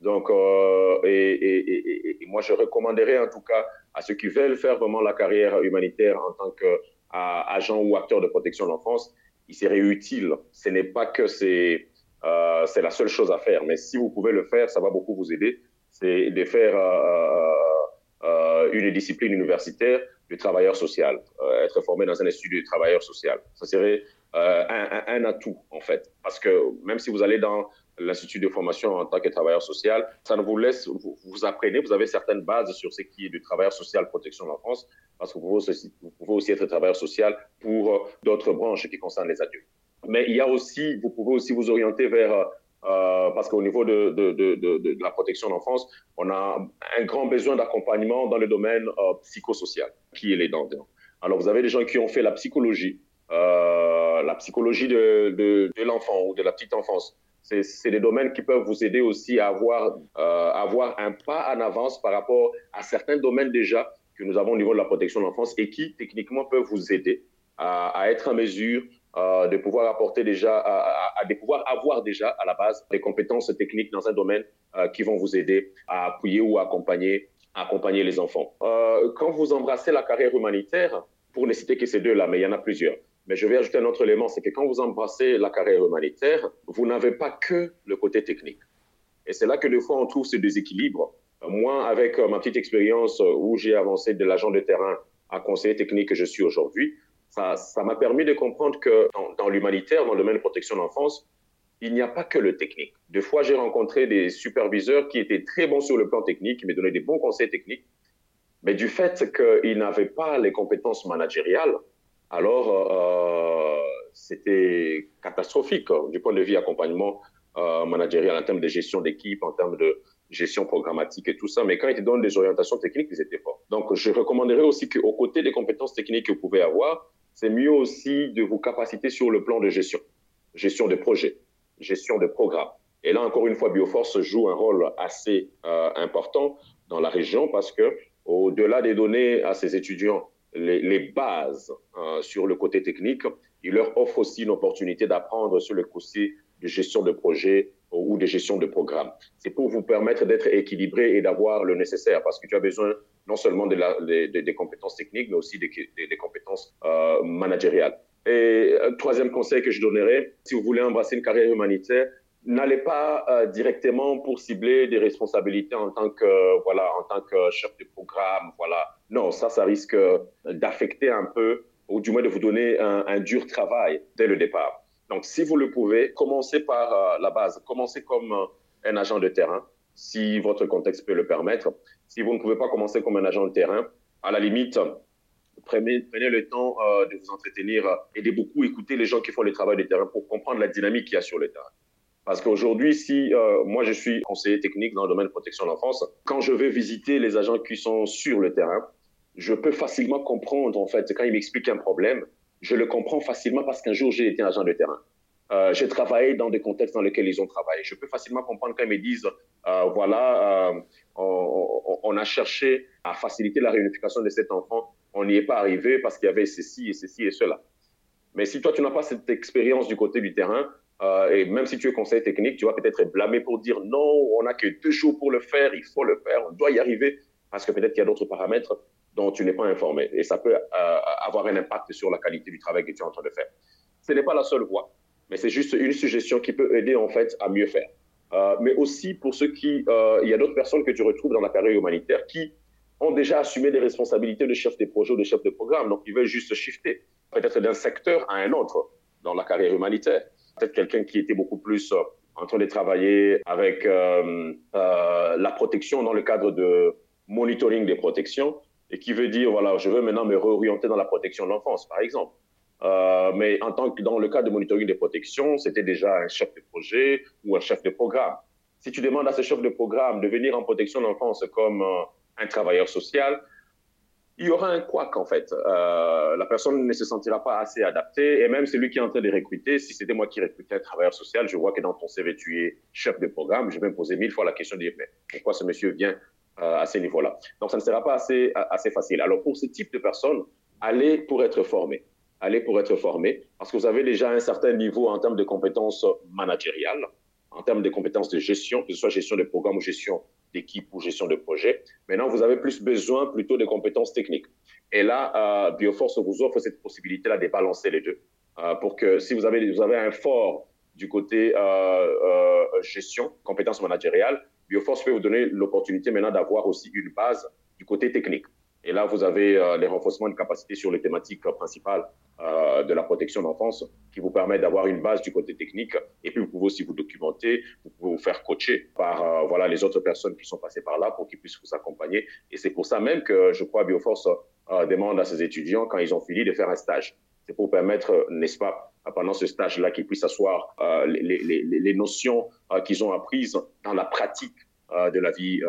Donc, euh, et, moi, je recommanderais en tout cas à ceux qui veulent faire vraiment la carrière humanitaire en tant qu'agent ou acteur de protection de l'enfance, il serait utile. Ce n'est pas que c'est euh, c'est la seule chose à faire, mais si vous pouvez le faire, ça va beaucoup vous aider. C'est de faire euh, une discipline universitaire du travailleur social, être formé dans un institut de travailleur social. Ça serait un, atout, en fait. Parce que même si vous allez dans l'Institut de formation en tant que travailleur social. Ça ne vous laisse, vous, apprenez, vous avez certaines bases sur ce qui est du travailleur social protection de l'enfance, parce que vous pouvez, aussi, être travailleur social pour euh, d'autres branches qui concernent les adultes. Mais il y a aussi, vous pouvez aussi vous orienter vers, euh, euh parce qu'au niveau de, de, de, la protection de l'enfance, on a un grand besoin d'accompagnement dans le domaine psychosocial, qui est les dents. Alors vous avez des gens qui ont fait la psychologie, la psychologie de l'enfant ou de la petite enfance, c'est des domaines qui peuvent vous aider aussi à avoir, euh, un pas en avance par rapport à certains domaines déjà que nous avons au niveau de la protection de l'enfance et qui techniquement peuvent vous aider à, être en mesure euh, de pouvoir apporter déjà, à, de pouvoir avoir déjà à la base des compétences techniques dans un domaine euh, qui vont vous aider à appuyer ou accompagner, accompagner les enfants. Euh, quand vous embrassez la carrière humanitaire, pour ne citer que ces deux-là, mais il y en a plusieurs, mais je vais ajouter un autre élément, c'est que quand vous embrassez la carrière humanitaire, vous n'avez pas que le côté technique. Et c'est là que des fois on trouve ce déséquilibre. Moi, avec euh, ma petite expérience euh, où j'ai avancé de l'agent de terrain à conseiller technique que je suis aujourd'hui, ça, m'a permis de comprendre que dans, dans l'humanitaire, dans le domaine de protection de l'enfance, il n'y a pas que le technique. Des fois, j'ai rencontré des superviseurs qui étaient très bons sur le plan technique, qui me donnaient des bons conseils techniques, mais du fait qu'ils n'avaient pas les compétences managériales, alors euh, c'était catastrophique du point de vue accompagnement euh, managérial en termes de gestion d'équipe, en termes de gestion programmatique et tout ça. Mais quand ils donnent des orientations techniques, ils étaient forts. Donc, je recommanderais aussi qu'au côté des compétences techniques que vous pouvez avoir, c'est mieux aussi de vous capaciter sur le plan de gestion, gestion de projet, gestion de programme. Et là, encore une fois, Bioforce joue un rôle assez euh, important dans la région parce que, au-delà des données à ses étudiants les, bases euh, sur le côté technique. Il leur offre aussi une opportunité d'apprendre sur le côté de gestion de projet ou de gestion de programme. C'est pour vous permettre d'être équilibré et d'avoir le nécessaire parce que tu as besoin non seulement de la, des compétences techniques, mais aussi des, des compétences euh, managériales. Et un troisième conseil que je donnerais, si vous voulez embrasser une carrière humanitaire, n'allez pas euh, directement pour cibler des responsabilités en tant que voilà en tant que chef de programme voilà non ça ça risque d'affecter un peu ou du moins de vous donner un, dur travail dès le départ. Donc si vous le pouvez commencez par euh, la base. Commencez comme euh, un agent de terrain si votre contexte peut le permettre. Si vous ne pouvez pas commencer comme un agent de terrain à la limite Prenez, le temps euh, de vous entretenir et de beaucoup écouter les gens qui font le travail de terrain pour comprendre la dynamique qu'il y a sur le terrain. Parce qu'aujourd'hui, si moi je suis conseiller technique dans le domaine de protection de l'enfance, quand je vais visiter les agents qui sont sur le terrain, je peux facilement comprendre, en fait, quand ils m'expliquent un problème, je le comprends facilement parce qu'un jour j'ai été agent de terrain. Euh, j'ai travaillé dans des contextes dans lesquels ils ont travaillé. Je peux facilement comprendre quand ils me disent, euh, voilà, euh, on, on, a cherché à faciliter la réunification de cet enfant, on n'y est pas arrivé parce qu'il y avait ceci et ceci et cela. Mais si toi, tu n'as pas cette expérience du côté du terrain, euh, et même si tu es conseiller technique, tu vas peut-être être blâmé pour dire non, on n'a que deux jours pour le faire, il faut le faire, on doit y arriver, parce que peut-être qu'il y a d'autres paramètres dont tu n'es pas informé. Et ça peut euh, avoir un impact sur la qualité du travail que tu es en train de faire. Ce n'est pas la seule voie, mais c'est juste une suggestion qui peut aider en fait à mieux faire. Euh, mais aussi pour ceux qui, euh, il y a d'autres personnes que tu retrouves dans la carrière humanitaire qui ont déjà assumé des responsabilités de chef de projet ou de chef de programme, donc ils veulent juste shifter, peut-être d'un secteur à un autre dans la carrière humanitaire peut-être quelqu'un qui était beaucoup plus en train de travailler avec la protection dans le cadre de monitoring des protections et qui veut dire, voilà, je veux maintenant me réorienter dans la protection de l'enfance, par exemple. Euh, mais en tant que dans le cadre de monitoring des protections, c'était déjà un chef de projet ou un chef de programme. Si tu demandes à ce chef de programme de venir en protection de l'enfance comme un travailleur social, il y aura un couac en fait. Euh, la personne ne se sentira pas assez adaptée et même celui qui est en train de recruter, si c'était moi qui recrutais un travailleur social, je vois que dans ton CV tu es chef de programme, je vais me poser mille fois la question de mais pourquoi ce monsieur vient euh, à ce niveau-là Donc ça ne sera pas assez, assez facile. Alors pour ce type de personnes, allez pour être formé. Allez pour être formé parce que vous avez déjà un certain niveau en termes de compétences managériales, en termes de compétences de gestion, que ce soit gestion de programme ou gestion d'équipe ou gestion de projet. Maintenant, vous avez plus besoin plutôt de compétences techniques. Et là, euh, Bioforce vous offre cette possibilité-là de balancer les deux. Euh, pour que si vous avez, vous avez un fort du côté euh, gestion, compétences managériales, Bioforce peut vous donner l'opportunité maintenant d'avoir aussi une base du côté technique. Et là, vous avez euh, les renforcements de capacités sur les thématiques principales euh, de la protection d'enfance qui vous permettent d'avoir une base du côté technique. Et puis, vous pouvez aussi vous documenter, vous pouvez vous faire coacher par euh, voilà, les autres personnes qui sont passées par là pour qu'ils puissent vous accompagner. Et c'est pour ça même que je crois Bioforce demande à ses étudiants, quand ils ont fini, de faire un stage. C'est pour permettre, n'est-ce pas, pendant ce stage-là, qu'ils puissent asseoir les, les, les, notions qu'ils ont apprises dans la pratique de la vie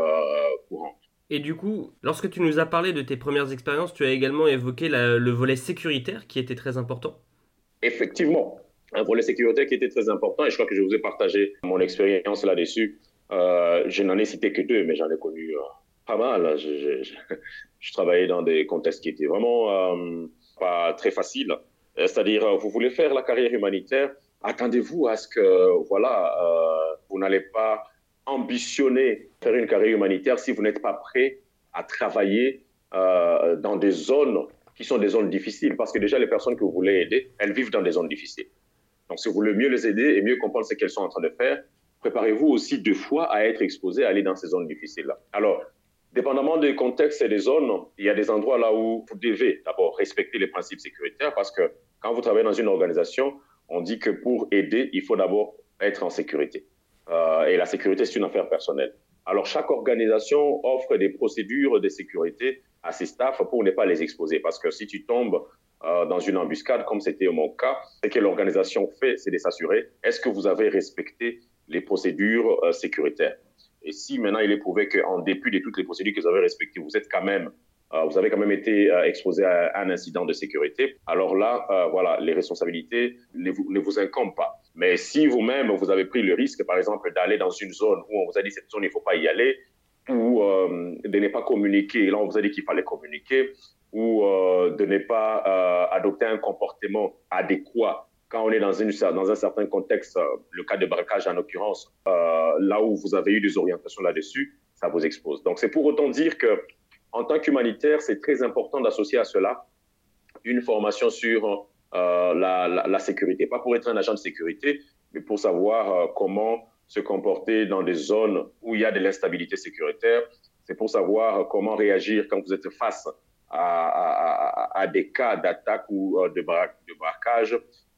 courante. Et du coup, lorsque tu nous as parlé de tes premières expériences, tu as également évoqué le volet sécuritaire qui était très important. Effectivement, un volet sécuritaire qui était très important et je crois que je vous ai partagé mon expérience là-dessus. Euh, je n'en ai cité que deux, mais j'en ai connu euh, pas mal. Je, je, travaillais dans des contextes qui étaient vraiment euh, pas très faciles. C'est-à-dire, vous voulez faire la carrière humanitaire, attendez-vous à ce que, voilà, vous n'allez pas ambitionner faire une carrière humanitaire si vous n'êtes pas prêt à travailler euh, dans des zones qui sont des zones difficiles. Parce que déjà, les personnes que vous voulez aider, elles vivent dans des zones difficiles. Donc, si vous voulez mieux les aider et mieux comprendre ce qu'elles sont en train de faire, préparez-vous aussi deux fois à être exposé à aller dans ces zones difficiles-là. Alors, dépendamment des contextes et des zones, il y a des endroits là où vous devez d'abord respecter les principes sécuritaires parce que quand vous travaillez dans une organisation, on dit que pour aider, il faut d'abord être en sécurité. Euh, et la sécurité, c'est une affaire personnelle. Alors, chaque organisation offre des procédures de sécurité à ses staffs pour ne pas les exposer. Parce que si tu tombes euh, dans une embuscade, comme c'était mon cas, ce que l'organisation fait, c'est de s'assurer, est-ce que vous avez respecté les procédures euh, sécuritaires? Et si maintenant il est prouvé qu'en dépit de toutes les procédures que vous avez respectées, vous êtes quand même euh, vous avez quand même été euh, exposé à un incident de sécurité. Alors là, euh, voilà, les responsabilités ne vous, incombent pas. Mais si vous-même, vous avez pris le risque, par exemple, d'aller dans une zone où on vous a dit cette zone, il ne faut pas y aller, ou de ne pas communiquer, là on vous a dit qu'il fallait communiquer, ou de ne pas adopter un comportement adéquat quand on est dans, un certain contexte, le cas de braquage en l'occurrence, là où vous avez eu des orientations là-dessus, ça vous expose. Donc c'est pour autant dire que en tant qu'humanitaire, c'est très important d'associer à cela une formation sur euh, la, sécurité. Pas pour être un agent de sécurité, mais pour savoir euh, comment se comporter dans des zones où il y a de l'instabilité sécuritaire. C'est pour savoir euh, comment réagir quand vous êtes face à, des cas d'attaque ou de braquage.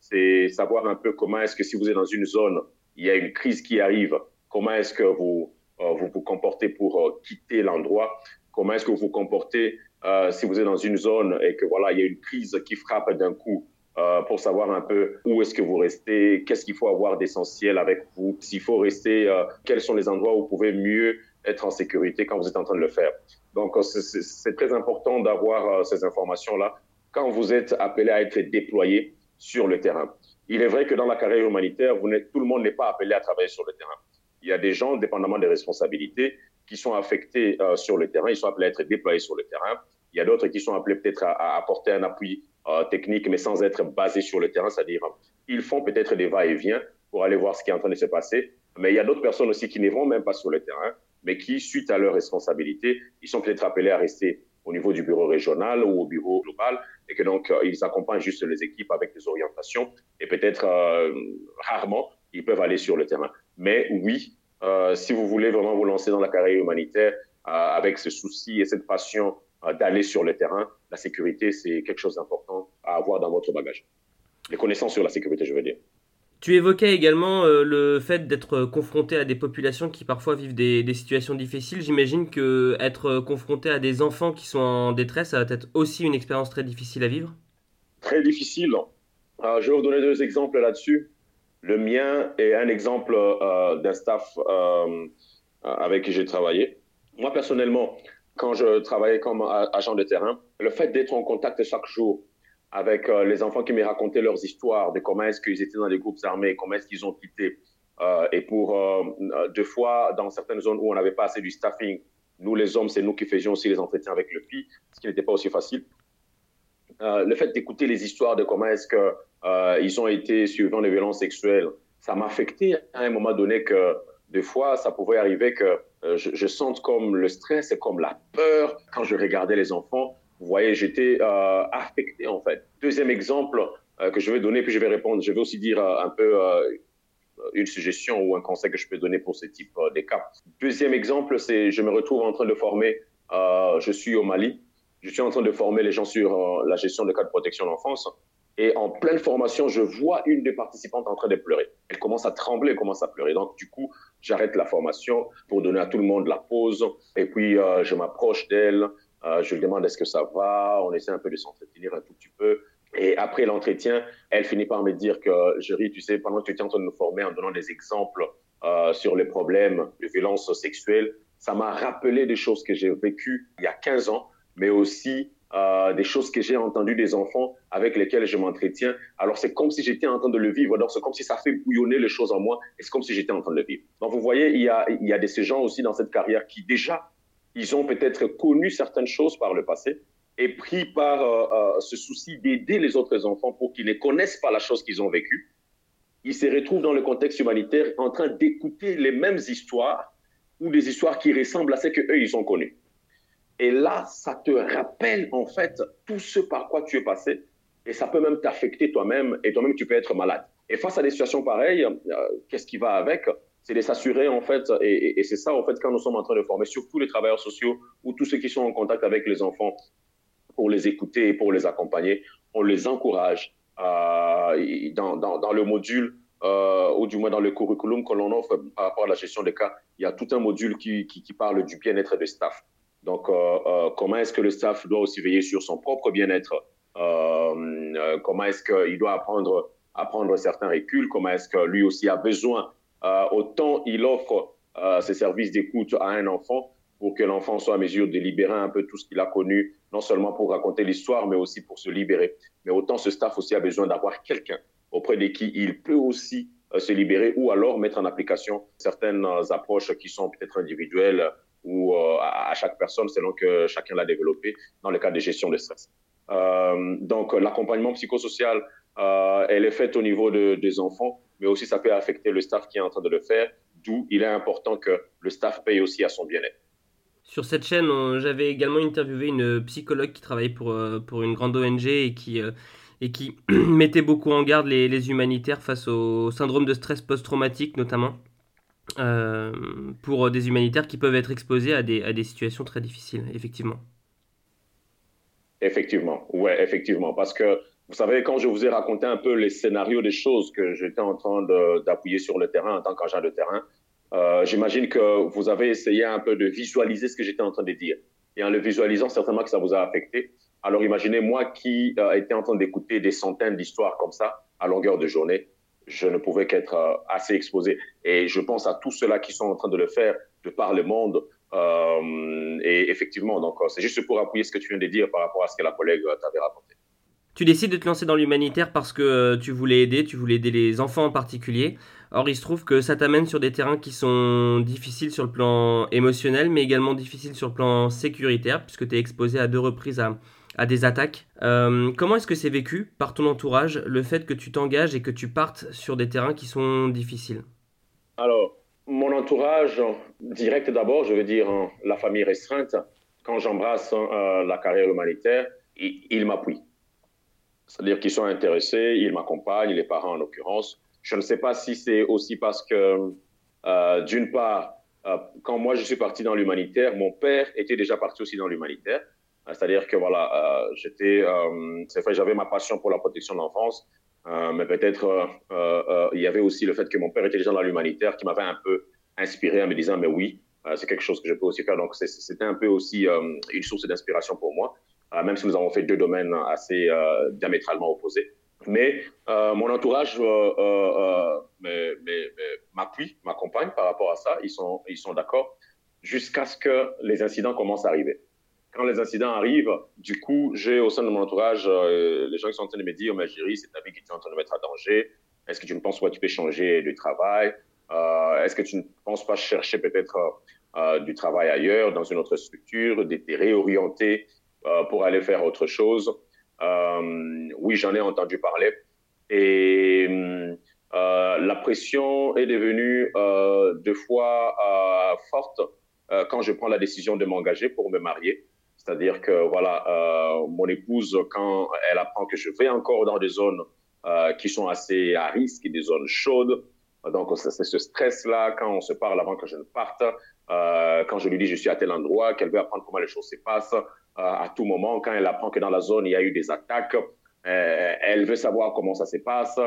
C'est savoir un peu comment est-ce que si vous êtes dans une zone, il y a une crise qui arrive, comment est-ce que vous, vous vous comportez pour quitter l'endroit? Comment est-ce que vous vous comportez euh, si vous êtes dans une zone et que voilà, il y a une crise qui frappe d'un coup euh, pour savoir un peu où est-ce que vous restez, qu'est-ce qu'il faut avoir d'essentiel avec vous, s'il faut rester, euh, quels sont les endroits où vous pouvez mieux être en sécurité quand vous êtes en train de le faire? Donc, c'est très important d'avoir ces informations-là. Quand vous êtes appelé à être déployé sur le terrain. Il est vrai que dans la carrière humanitaire, tout le monde n'est pas appelé à travailler sur le terrain. Il y a des gens, dépendamment des responsabilités, qui sont affectés euh, sur le terrain, ils sont appelés à être déployés sur le terrain. Il y a d'autres qui sont appelés peut-être à, apporter un appui euh, technique, mais sans être basés sur le terrain, c'est-à-dire ils font peut-être des va-et-vient pour aller voir ce qui est en train de se passer. Mais il y a d'autres personnes aussi qui ne vont même pas sur le terrain, mais qui, suite à leur responsabilité, ils sont peut-être appelés à rester au niveau du bureau régional ou au bureau global, et que donc euh, ils accompagnent juste les équipes avec des orientations, et peut-être rarement ils peuvent aller sur le terrain. Mais oui, euh, si vous voulez vraiment vous lancer dans la carrière humanitaire euh, avec ce souci et cette passion euh, d'aller sur le terrain, la sécurité, c'est quelque chose d'important à avoir dans votre bagage. Les connaissances sur la sécurité, je veux dire. Tu évoquais également le fait d'être confronté à des populations qui parfois vivent des, situations difficiles. J'imagine que être confronté à des enfants qui sont en détresse, ça va être aussi une expérience très difficile à vivre? Très difficile. je vais vous donner deux exemples là-dessus. Le mien est un exemple euh, d'un staff euh, avec qui j'ai travaillé. Moi, personnellement, quand je travaillais comme agent de terrain, le fait d'être en contact chaque jour avec euh, les enfants qui me racontaient leurs histoires de comment est-ce qu'ils étaient dans les groupes armés, comment est-ce qu'ils ont quitté. Euh, et pour euh, deux fois, dans certaines zones où on n'avait pas assez du staffing, nous les hommes, c'est nous qui faisions aussi les entretiens avec le filles, ce qui n'était pas aussi facile. le fait d'écouter les histoires de comment est-ce qu'ils ont été suivant les violences sexuelles, ça m'a affecté à un moment donné que des fois, ça pouvait arriver que je, je, sente comme le stress et comme la peur quand je regardais les enfants vous voyez, j'étais euh, affecté en fait. Deuxième exemple euh, que je vais donner, puis je vais répondre. Je vais aussi dire euh, un peu une suggestion ou un conseil que je peux donner pour ce type de cas. Deuxième exemple, c'est je me retrouve en train de former. je suis au Mali. Je suis en train de former les gens sur la gestion des cas de protection d'enfance. Et en pleine formation, je vois une des participantes en train de pleurer. Elle commence à trembler, elle commence à pleurer. Donc, du coup, j'arrête la formation pour donner à tout le monde la pause. Et puis, je m'approche d'elle. Euh, je lui demande est-ce que ça va, on essaie un peu de s'entretenir un tout petit peu. Et après l'entretien, elle finit par me dire que, Jerry, tu sais, pendant que tu étais en train de nous former en donnant des exemples euh, sur les problèmes de violence sexuelle, ça m'a rappelé des choses que j'ai vécues il y a 15 ans, mais aussi euh, des choses que j'ai entendues des enfants avec lesquels je m'entretiens. Alors c'est comme si j'étais en train de le vivre, donc c'est comme si ça fait bouillonner les choses en moi, et c'est comme si j'étais en train de le vivre. Donc vous voyez, il y a, il y a de ces gens aussi dans cette carrière qui déjà ils ont peut-être connu certaines choses par le passé et pris par euh, euh, ce souci d'aider les autres enfants pour qu'ils ne connaissent pas la chose qu'ils ont vécue. Ils se retrouvent dans le contexte humanitaire en train d'écouter les mêmes histoires ou des histoires qui ressemblent à ce qu'eux, ils ont connu. Et là, ça te rappelle en fait tout ce par quoi tu es passé et ça peut même t'affecter toi-même et toi-même tu peux être malade. Et face à des situations pareilles, euh, qu'est-ce qui va avec? C'est de s'assurer en fait, et, c'est ça en fait quand nous sommes en train de former surtout les travailleurs sociaux ou tous ceux qui sont en contact avec les enfants pour les écouter et pour les accompagner, on les encourage euh, dans, dans, le module euh, ou du moins dans le curriculum que l'on offre par rapport à la gestion des cas, il y a tout un module qui, qui, parle du bien-être des staff. Donc, euh, comment est-ce que le staff doit aussi veiller sur son propre bien-être Comment est-ce qu'il doit apprendre, apprendre certains reculs Comment est-ce que lui aussi a besoin autant il offre euh, ses services d'écoute à un enfant pour que l'enfant soit à mesure de libérer un peu tout ce qu'il a connu, non seulement pour raconter l'histoire, mais aussi pour se libérer. Mais autant ce staff aussi a besoin d'avoir quelqu'un auprès de qui il peut aussi euh, se libérer ou alors mettre en application certaines approches qui sont peut-être individuelles ou à chaque personne selon que chacun l'a développé dans le cas de gestion de stress. donc l'accompagnement psychosocial, elle est faite au niveau des enfants, mais aussi ça peut affecter le staff qui est en train de le faire, d'où il est important que le staff paye aussi à son bien-être. Sur cette chaîne, j'avais également interviewé une psychologue qui travaille pour, euh, pour une grande ONG et qui, euh, et qui mettait beaucoup en garde les, les, humanitaires face au syndrome de stress post-traumatique notamment, euh, pour des humanitaires qui peuvent être exposés à des, à des situations très difficiles, effectivement. Effectivement, ouais, effectivement, parce que vous savez, quand je vous ai raconté un peu les scénarios des choses que j'étais en train d'appuyer sur le terrain en tant qu'agent de terrain, euh, j'imagine que vous avez essayé un peu de visualiser ce que j'étais en train de dire. Et en le visualisant, certainement que ça vous a affecté. Alors imaginez moi qui euh, était en train d'écouter des centaines d'histoires comme ça à longueur de journée, je ne pouvais qu'être euh, assez exposé. Et je pense à tous ceux-là qui sont en train de le faire de par le monde. Euh, et effectivement, donc c'est juste pour appuyer ce que tu viens de dire par rapport à ce que la collègue t'avait raconté. Tu décides de te lancer dans l'humanitaire parce que euh, tu voulais aider, tu voulais aider les enfants en particulier. Or, il se trouve que ça t'amène sur des terrains qui sont difficiles sur le plan émotionnel, mais également difficiles sur le plan sécuritaire, puisque tu es exposé à deux reprises à, des attaques. Euh, comment est-ce que c'est vécu par ton entourage, le fait que tu t'engages et que tu partes sur des terrains qui sont difficiles? Alors, mon entourage direct d'abord, je veux dire hein, la famille restreinte, quand j'embrasse euh, la carrière humanitaire, il m'appuie c'est-à-dire qu'ils sont intéressés, ils m'accompagnent, les parents en l'occurrence. Je ne sais pas si c'est aussi parce que, euh, d'une part, euh, quand moi je suis parti dans l'humanitaire, mon père était déjà parti aussi dans l'humanitaire. Euh, c'est-à-dire que voilà, j'étais, j'avais ma passion pour la protection de l'enfance, mais peut-être il y avait aussi le fait que mon père était déjà dans l'humanitaire qui m'avait un peu inspiré en me disant mais oui, c'est quelque chose que je peux aussi faire. Donc c'était un peu aussi une source d'inspiration pour moi. Euh, même si nous avons fait deux domaines assez euh, diamétralement opposés. Mais euh, mon entourage m'appuie, m'accompagne par rapport à ça. Ils sont, ils sont d'accord. jusqu'à ce que les incidents commencent à arriver. Quand les incidents arrivent, du coup, j'ai au sein de mon entourage euh, les gens qui sont en train de me dire, mais c'est ta vie qui est en train de mettre à danger. Est-ce que tu ne penses pas que tu peux changer de travail? Euh, Est-ce que tu ne penses pas chercher peut-être euh, du travail ailleurs, dans une autre structure, d'être réorienté pour aller faire autre chose Oui, j'en ai entendu parler. Et la pression est devenue deux fois forte quand je prends la décision de m'engager pour me marier. C'est-à-dire que voilà, euh, mon épouse, quand elle apprend que je vais encore dans des zones euh, qui sont assez à risque, des zones chaudes, donc c'est ce stress-là quand on se parle avant que je ne parte, euh, quand je lui dis je suis à tel endroit, qu'elle veut apprendre comment les choses se passent à tout moment, quand elle apprend que dans la zone il y a eu des attaques, elle veut savoir comment ça se passe,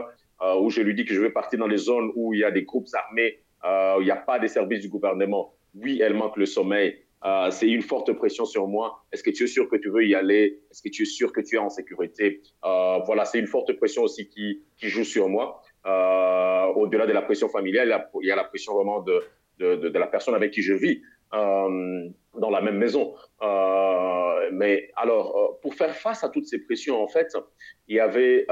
ou je lui dis que je veux partir dans des zones où il y a des groupes armés, où il n'y a pas des services du gouvernement. Oui, elle manque le sommeil, euh, c'est une forte pression sur moi. Est-ce que tu es sûr que tu veux y aller? Est-ce que tu es sûr que tu es en sécurité? Euh, Voilà, c'est une forte pression aussi qui, joue sur moi. Euh, au-delà de la pression familiale, il y a la pression vraiment de, la personne avec qui je vis dans la même maison. mais alors, pour faire face à toutes ces pressions, en fait, il y avait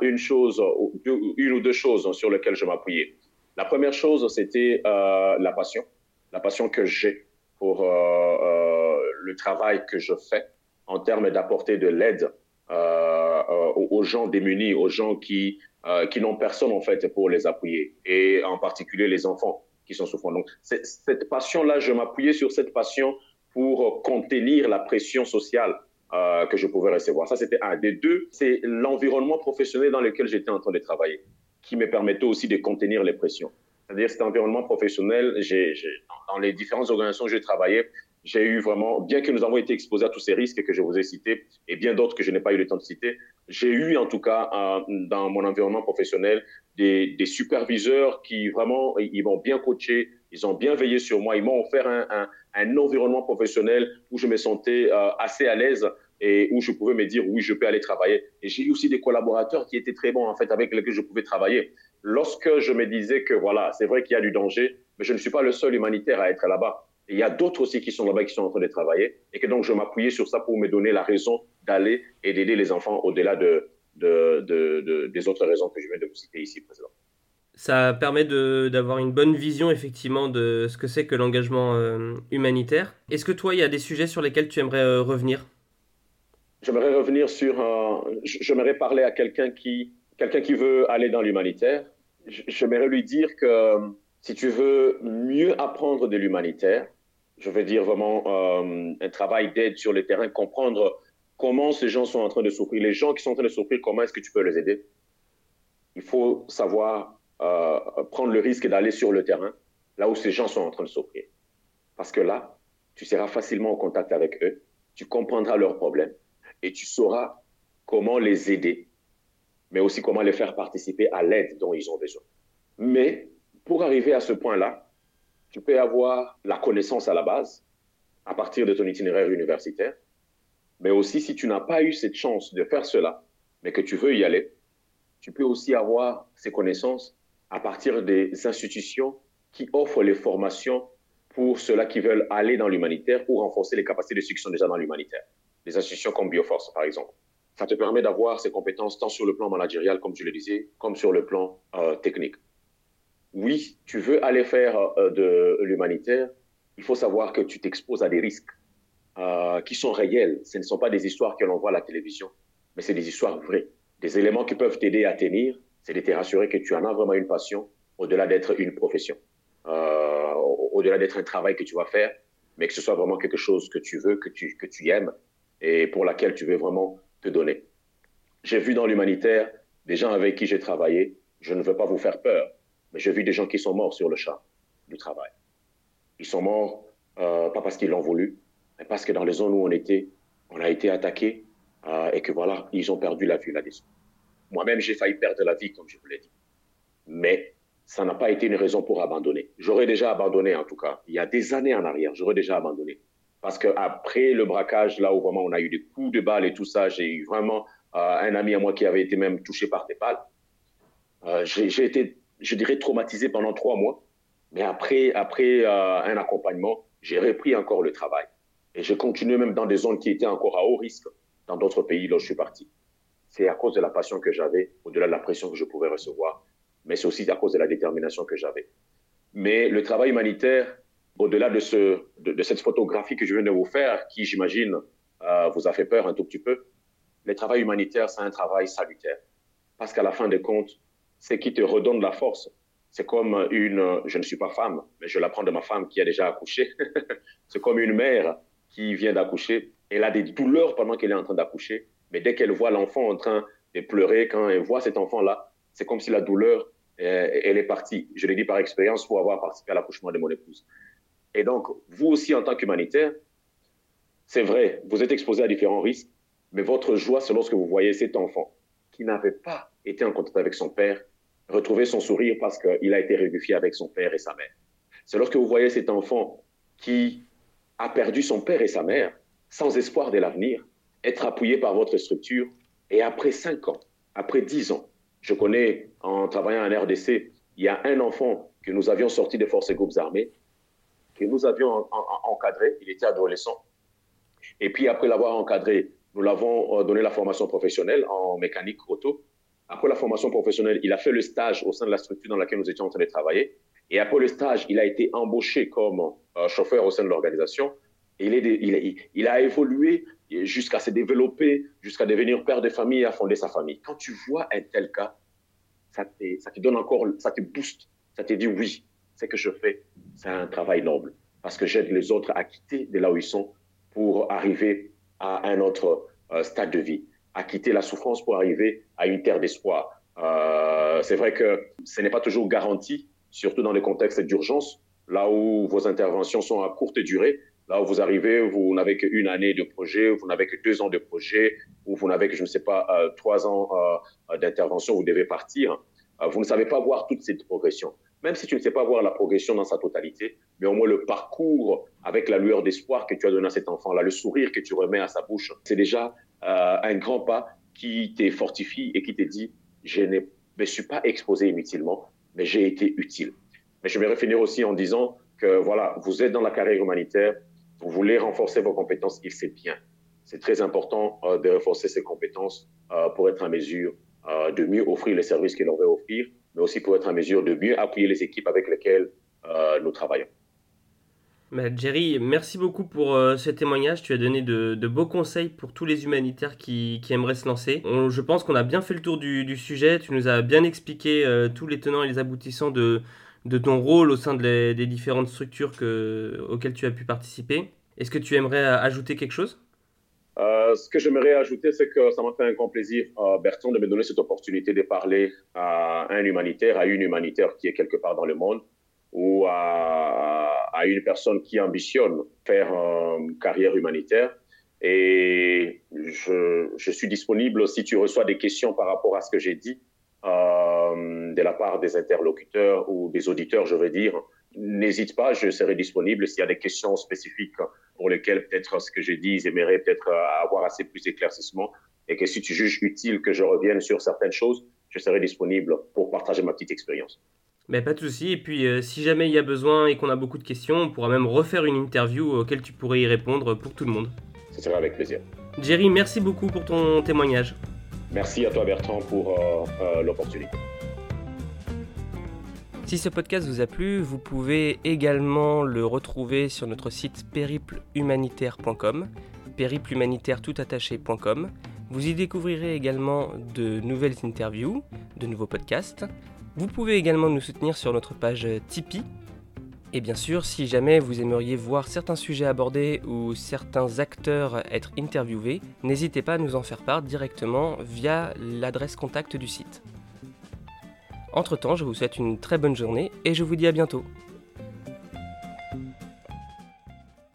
une chose, une ou deux choses sur lesquelles je m'appuyais. La première chose, c'était la passion, la passion que j'ai pour euh, euh, le travail que je fais en termes d'apporter de l'aide euh, aux gens démunis, aux gens qui, qui n'ont personne en fait pour les appuyer, et en particulier les enfants qui sont souffrants. Donc cette passion-là, je m'appuyais sur cette passion pour contenir la pression sociale que je pouvais recevoir. Ça, c'était un. Des deux, c'est l'environnement professionnel dans lequel j'étais en train de travailler, qui me permettait aussi de contenir les pressions. C'est-à-dire cet environnement professionnel, dans les différentes organisations où j'ai travaillé, j'ai eu vraiment, bien que nous avons été exposés à tous ces risques que je vous ai cités et bien d'autres que je n'ai pas eu le temps de citer, j'ai eu en tout cas dans mon environnement professionnel des, des, superviseurs qui vraiment, ils m'ont bien coaché, ils ont bien veillé sur moi, ils m'ont offert un, un, un, environnement professionnel où je me sentais euh, assez à l'aise et où je pouvais me dire oui, je peux aller travailler. Et j'ai eu aussi des collaborateurs qui étaient très bons en fait avec lesquels je pouvais travailler lorsque je me disais que voilà, c'est vrai qu'il y a du danger, mais je ne suis pas le seul humanitaire à être là-bas. Il y a d'autres aussi qui sont là-bas, qui sont en train de travailler, et que donc je m'appuyais sur ça pour me donner la raison d'aller et d'aider les enfants au-delà de, des autres raisons que je viens de vous citer ici, Président. Ça permet d'avoir une bonne vision effectivement de ce que c'est que l'engagement euh, humanitaire. Est-ce que toi, il y a des sujets sur lesquels tu aimerais euh, revenir? J'aimerais revenir sur... J'aimerais parler à quelqu'un qui, quelqu'un qui veut aller dans l'humanitaire j'aimerais lui dire que si tu veux mieux apprendre de l'humanitaire, je veux dire vraiment euh, un travail d'aide sur le terrain, comprendre comment ces gens sont en train de souffrir, les gens qui sont en train de souffrir, comment est-ce que tu peux les aider? Il faut savoir euh, prendre le risque d'aller sur le terrain, là où ces gens sont en train de souffrir. Parce que là, tu seras facilement en contact avec eux, tu comprendras leurs problèmes et tu sauras comment les aider mais aussi comment les faire participer à l'aide dont ils ont besoin. Mais pour arriver à ce point-là, tu peux avoir la connaissance à la base, à partir de ton itinéraire universitaire, mais aussi si tu n'as pas eu cette chance de faire cela, mais que tu veux y aller, tu peux aussi avoir ces connaissances à partir des institutions qui offrent les formations pour ceux-là qui veulent aller dans l'humanitaire ou renforcer les capacités de ceux qui sont déjà dans l'humanitaire. Des institutions comme Bioforce, par exemple ça te permet d'avoir ces compétences tant sur le plan managérial, comme tu le disais, comme sur le plan euh, technique. Oui, tu veux aller faire euh, de l'humanitaire, il faut savoir que tu t'exposes à des risques euh, qui sont réels. Ce ne sont pas des histoires que l'on voit à la télévision, mais c'est des histoires vraies. Des éléments qui peuvent t'aider à tenir, c'est de te rassurer que tu en as vraiment une passion, au-delà d'être une profession, au-delà d'être un travail que tu vas faire, mais que ce soit vraiment quelque chose que tu veux, que tu, que tu aimes et pour laquelle tu veux vraiment te donner. J'ai vu dans l'humanitaire des gens avec qui j'ai travaillé, je ne veux pas vous faire peur, mais j'ai vu des gens qui sont morts sur le champ du travail. Ils sont morts euh, pas parce qu'ils l'ont voulu, mais parce que dans les zones où on était, on a été attaqué euh, et que voilà, ils ont perdu la vie là-dessus. Moi-même, j'ai failli perdre la vie, comme je vous l'ai dit. Mais ça n'a pas été une raison pour abandonner. J'aurais déjà abandonné, en tout cas. Il y a des années en arrière, j'aurais déjà abandonné. Parce qu'après le braquage, là où vraiment on a eu des coups de balles et tout ça, j'ai eu vraiment euh, un ami à moi qui avait été même touché par des balles. J'ai été, je dirais, traumatisé pendant trois mois. Mais après, après euh, un accompagnement, j'ai repris encore le travail. Et j'ai continué même dans des zones qui étaient encore à haut risque dans d'autres pays là où je suis parti. C'est à cause de la passion que j'avais, au-delà de la pression que je pouvais recevoir, mais c'est aussi à cause de la détermination que j'avais. Mais le travail humanitaire, au-delà de, ce, de, cette photographie que je viens de vous faire, qui, j'imagine, euh, vous a fait peur un tout petit peu, le travail humanitaire, c'est un travail salutaire. Parce qu'à la fin des comptes, c'est qui te redonne la force. C'est comme une, je ne suis pas femme, mais je l'apprends de ma femme qui a déjà accouché. c'est comme une mère qui vient d'accoucher. Elle a des douleurs pendant qu'elle est en train d'accoucher, mais dès qu'elle voit l'enfant en train de pleurer, quand elle voit cet enfant-là, c'est comme si la douleur, euh, elle est partie. Je l'ai dit par expérience pour avoir participé à l'accouchement de mon épouse. Et donc, vous aussi, en tant qu'humanitaire, c'est vrai, vous êtes exposé à différents risques, mais votre joie, c'est lorsque vous voyez cet enfant qui n'avait pas été en contact avec son père retrouver son sourire parce qu'il a été réunifié avec son père et sa mère. C'est lorsque vous voyez cet enfant qui a perdu son père et sa mère, sans espoir de l'avenir, être appuyé par votre structure, et après cinq ans, après dix ans, je connais en travaillant en RDC, il y a un enfant que nous avions sorti des forces et groupes armés, que nous avions encadré, il était adolescent. Et puis après l'avoir encadré, nous l'avons euh, donné la formation professionnelle en mécanique auto. Après la formation professionnelle, il a fait le stage au sein de la structure dans laquelle nous étions en train de travailler. Et après le stage, il a été embauché comme euh, chauffeur au sein de l'organisation. Il, il, a évolué jusqu'à se développer, jusqu'à devenir père de famille et à fonder sa famille. Quand tu vois un tel cas, ça te donne encore, ça te booste, ça te dit oui, ce que je fais, c'est un travail noble. Parce que j'aide les autres à quitter de là où ils sont pour arriver à un autre euh, stade de vie, à quitter la souffrance pour arriver à une terre d'espoir. Euh, c'est vrai que ce n'est pas toujours garanti, surtout dans les contextes d'urgence, là où vos interventions sont à courte durée, là où vous arrivez, vous n'avez qu'une année de projet, vous n'avez que deux ans de projet, ou vous n'avez que, je ne sais pas, euh, trois ans euh, d'intervention, vous devez partir. Euh, vous ne savez pas voir toute cette progression. Même si tu ne sais pas voir la progression dans sa totalité, mais au moins le parcours avec la lueur d'espoir que tu as donné à cet enfant-là, le sourire que tu remets à sa bouche, c'est déjà un grand pas qui te fortifie et qui te dit, je ne me suis pas exposé inutilement, mais j'ai été utile. Mais je vais finir aussi en disant que voilà, vous êtes dans la carrière humanitaire, vous voulez renforcer vos compétences, il sait bien. C'est très important euh, de renforcer ses compétences euh, pour être en mesure euh, de mieux offrir les services qu'il veut offrir, mais aussi pour être en mesure de mieux appuyer les équipes avec lesquelles nous travaillons. Jerry, merci beaucoup pour ce témoignage. Tu as donné de, beaux conseils pour tous les humanitaires qui, aimeraient se lancer. je pense qu'on a bien fait le tour du, sujet. Tu nous as bien expliqué tous les tenants et les aboutissants de, ton rôle au sein des différentes structures auxquelles tu as pu participer. Est-ce que tu aimerais ajouter quelque chose? Euh, ce que j'aimerais ajouter, c'est que ça m'a fait un grand plaisir, euh, Bertrand, de me donner cette opportunité de parler à un humanitaire, à une humanitaire qui est quelque part dans le monde, ou à, à une personne qui ambitionne faire une carrière humanitaire. Et je, je, suis disponible si tu reçois des questions par rapport à ce que j'ai dit. Euh, de la part des interlocuteurs ou des auditeurs, je veux dire, n'hésite pas, je serai disponible s'il y a des questions spécifiques pour lesquelles peut-être ce que j'ai dit, ils aimeraient peut-être avoir assez plus d'éclaircissement et que si tu juges utile que je revienne sur certaines choses, je serai disponible pour partager ma petite expérience. Mais pas de souci. Et puis, euh, si jamais il y a besoin et qu'on a beaucoup de questions, on pourra même refaire une interview auquel tu pourrais y répondre pour tout le monde. Ce sera avec plaisir. Jerry, merci beaucoup pour ton témoignage. Merci à toi Bertrand pour euh, euh, l'opportunité. Si ce podcast vous a plu, vous pouvez également le retrouver sur notre site périplehumanitaire.com, périplehumanitaire.toutattaché.com. Vous y découvrirez également de nouvelles interviews, de nouveaux podcasts. Vous pouvez également nous soutenir sur notre page Tipeee. Et bien sûr, si jamais vous aimeriez voir certains sujets abordés ou certains acteurs être interviewés, n'hésitez pas à nous en faire part directement via l'adresse contact du site. Entre-temps, je vous souhaite une très bonne journée et je vous dis à bientôt.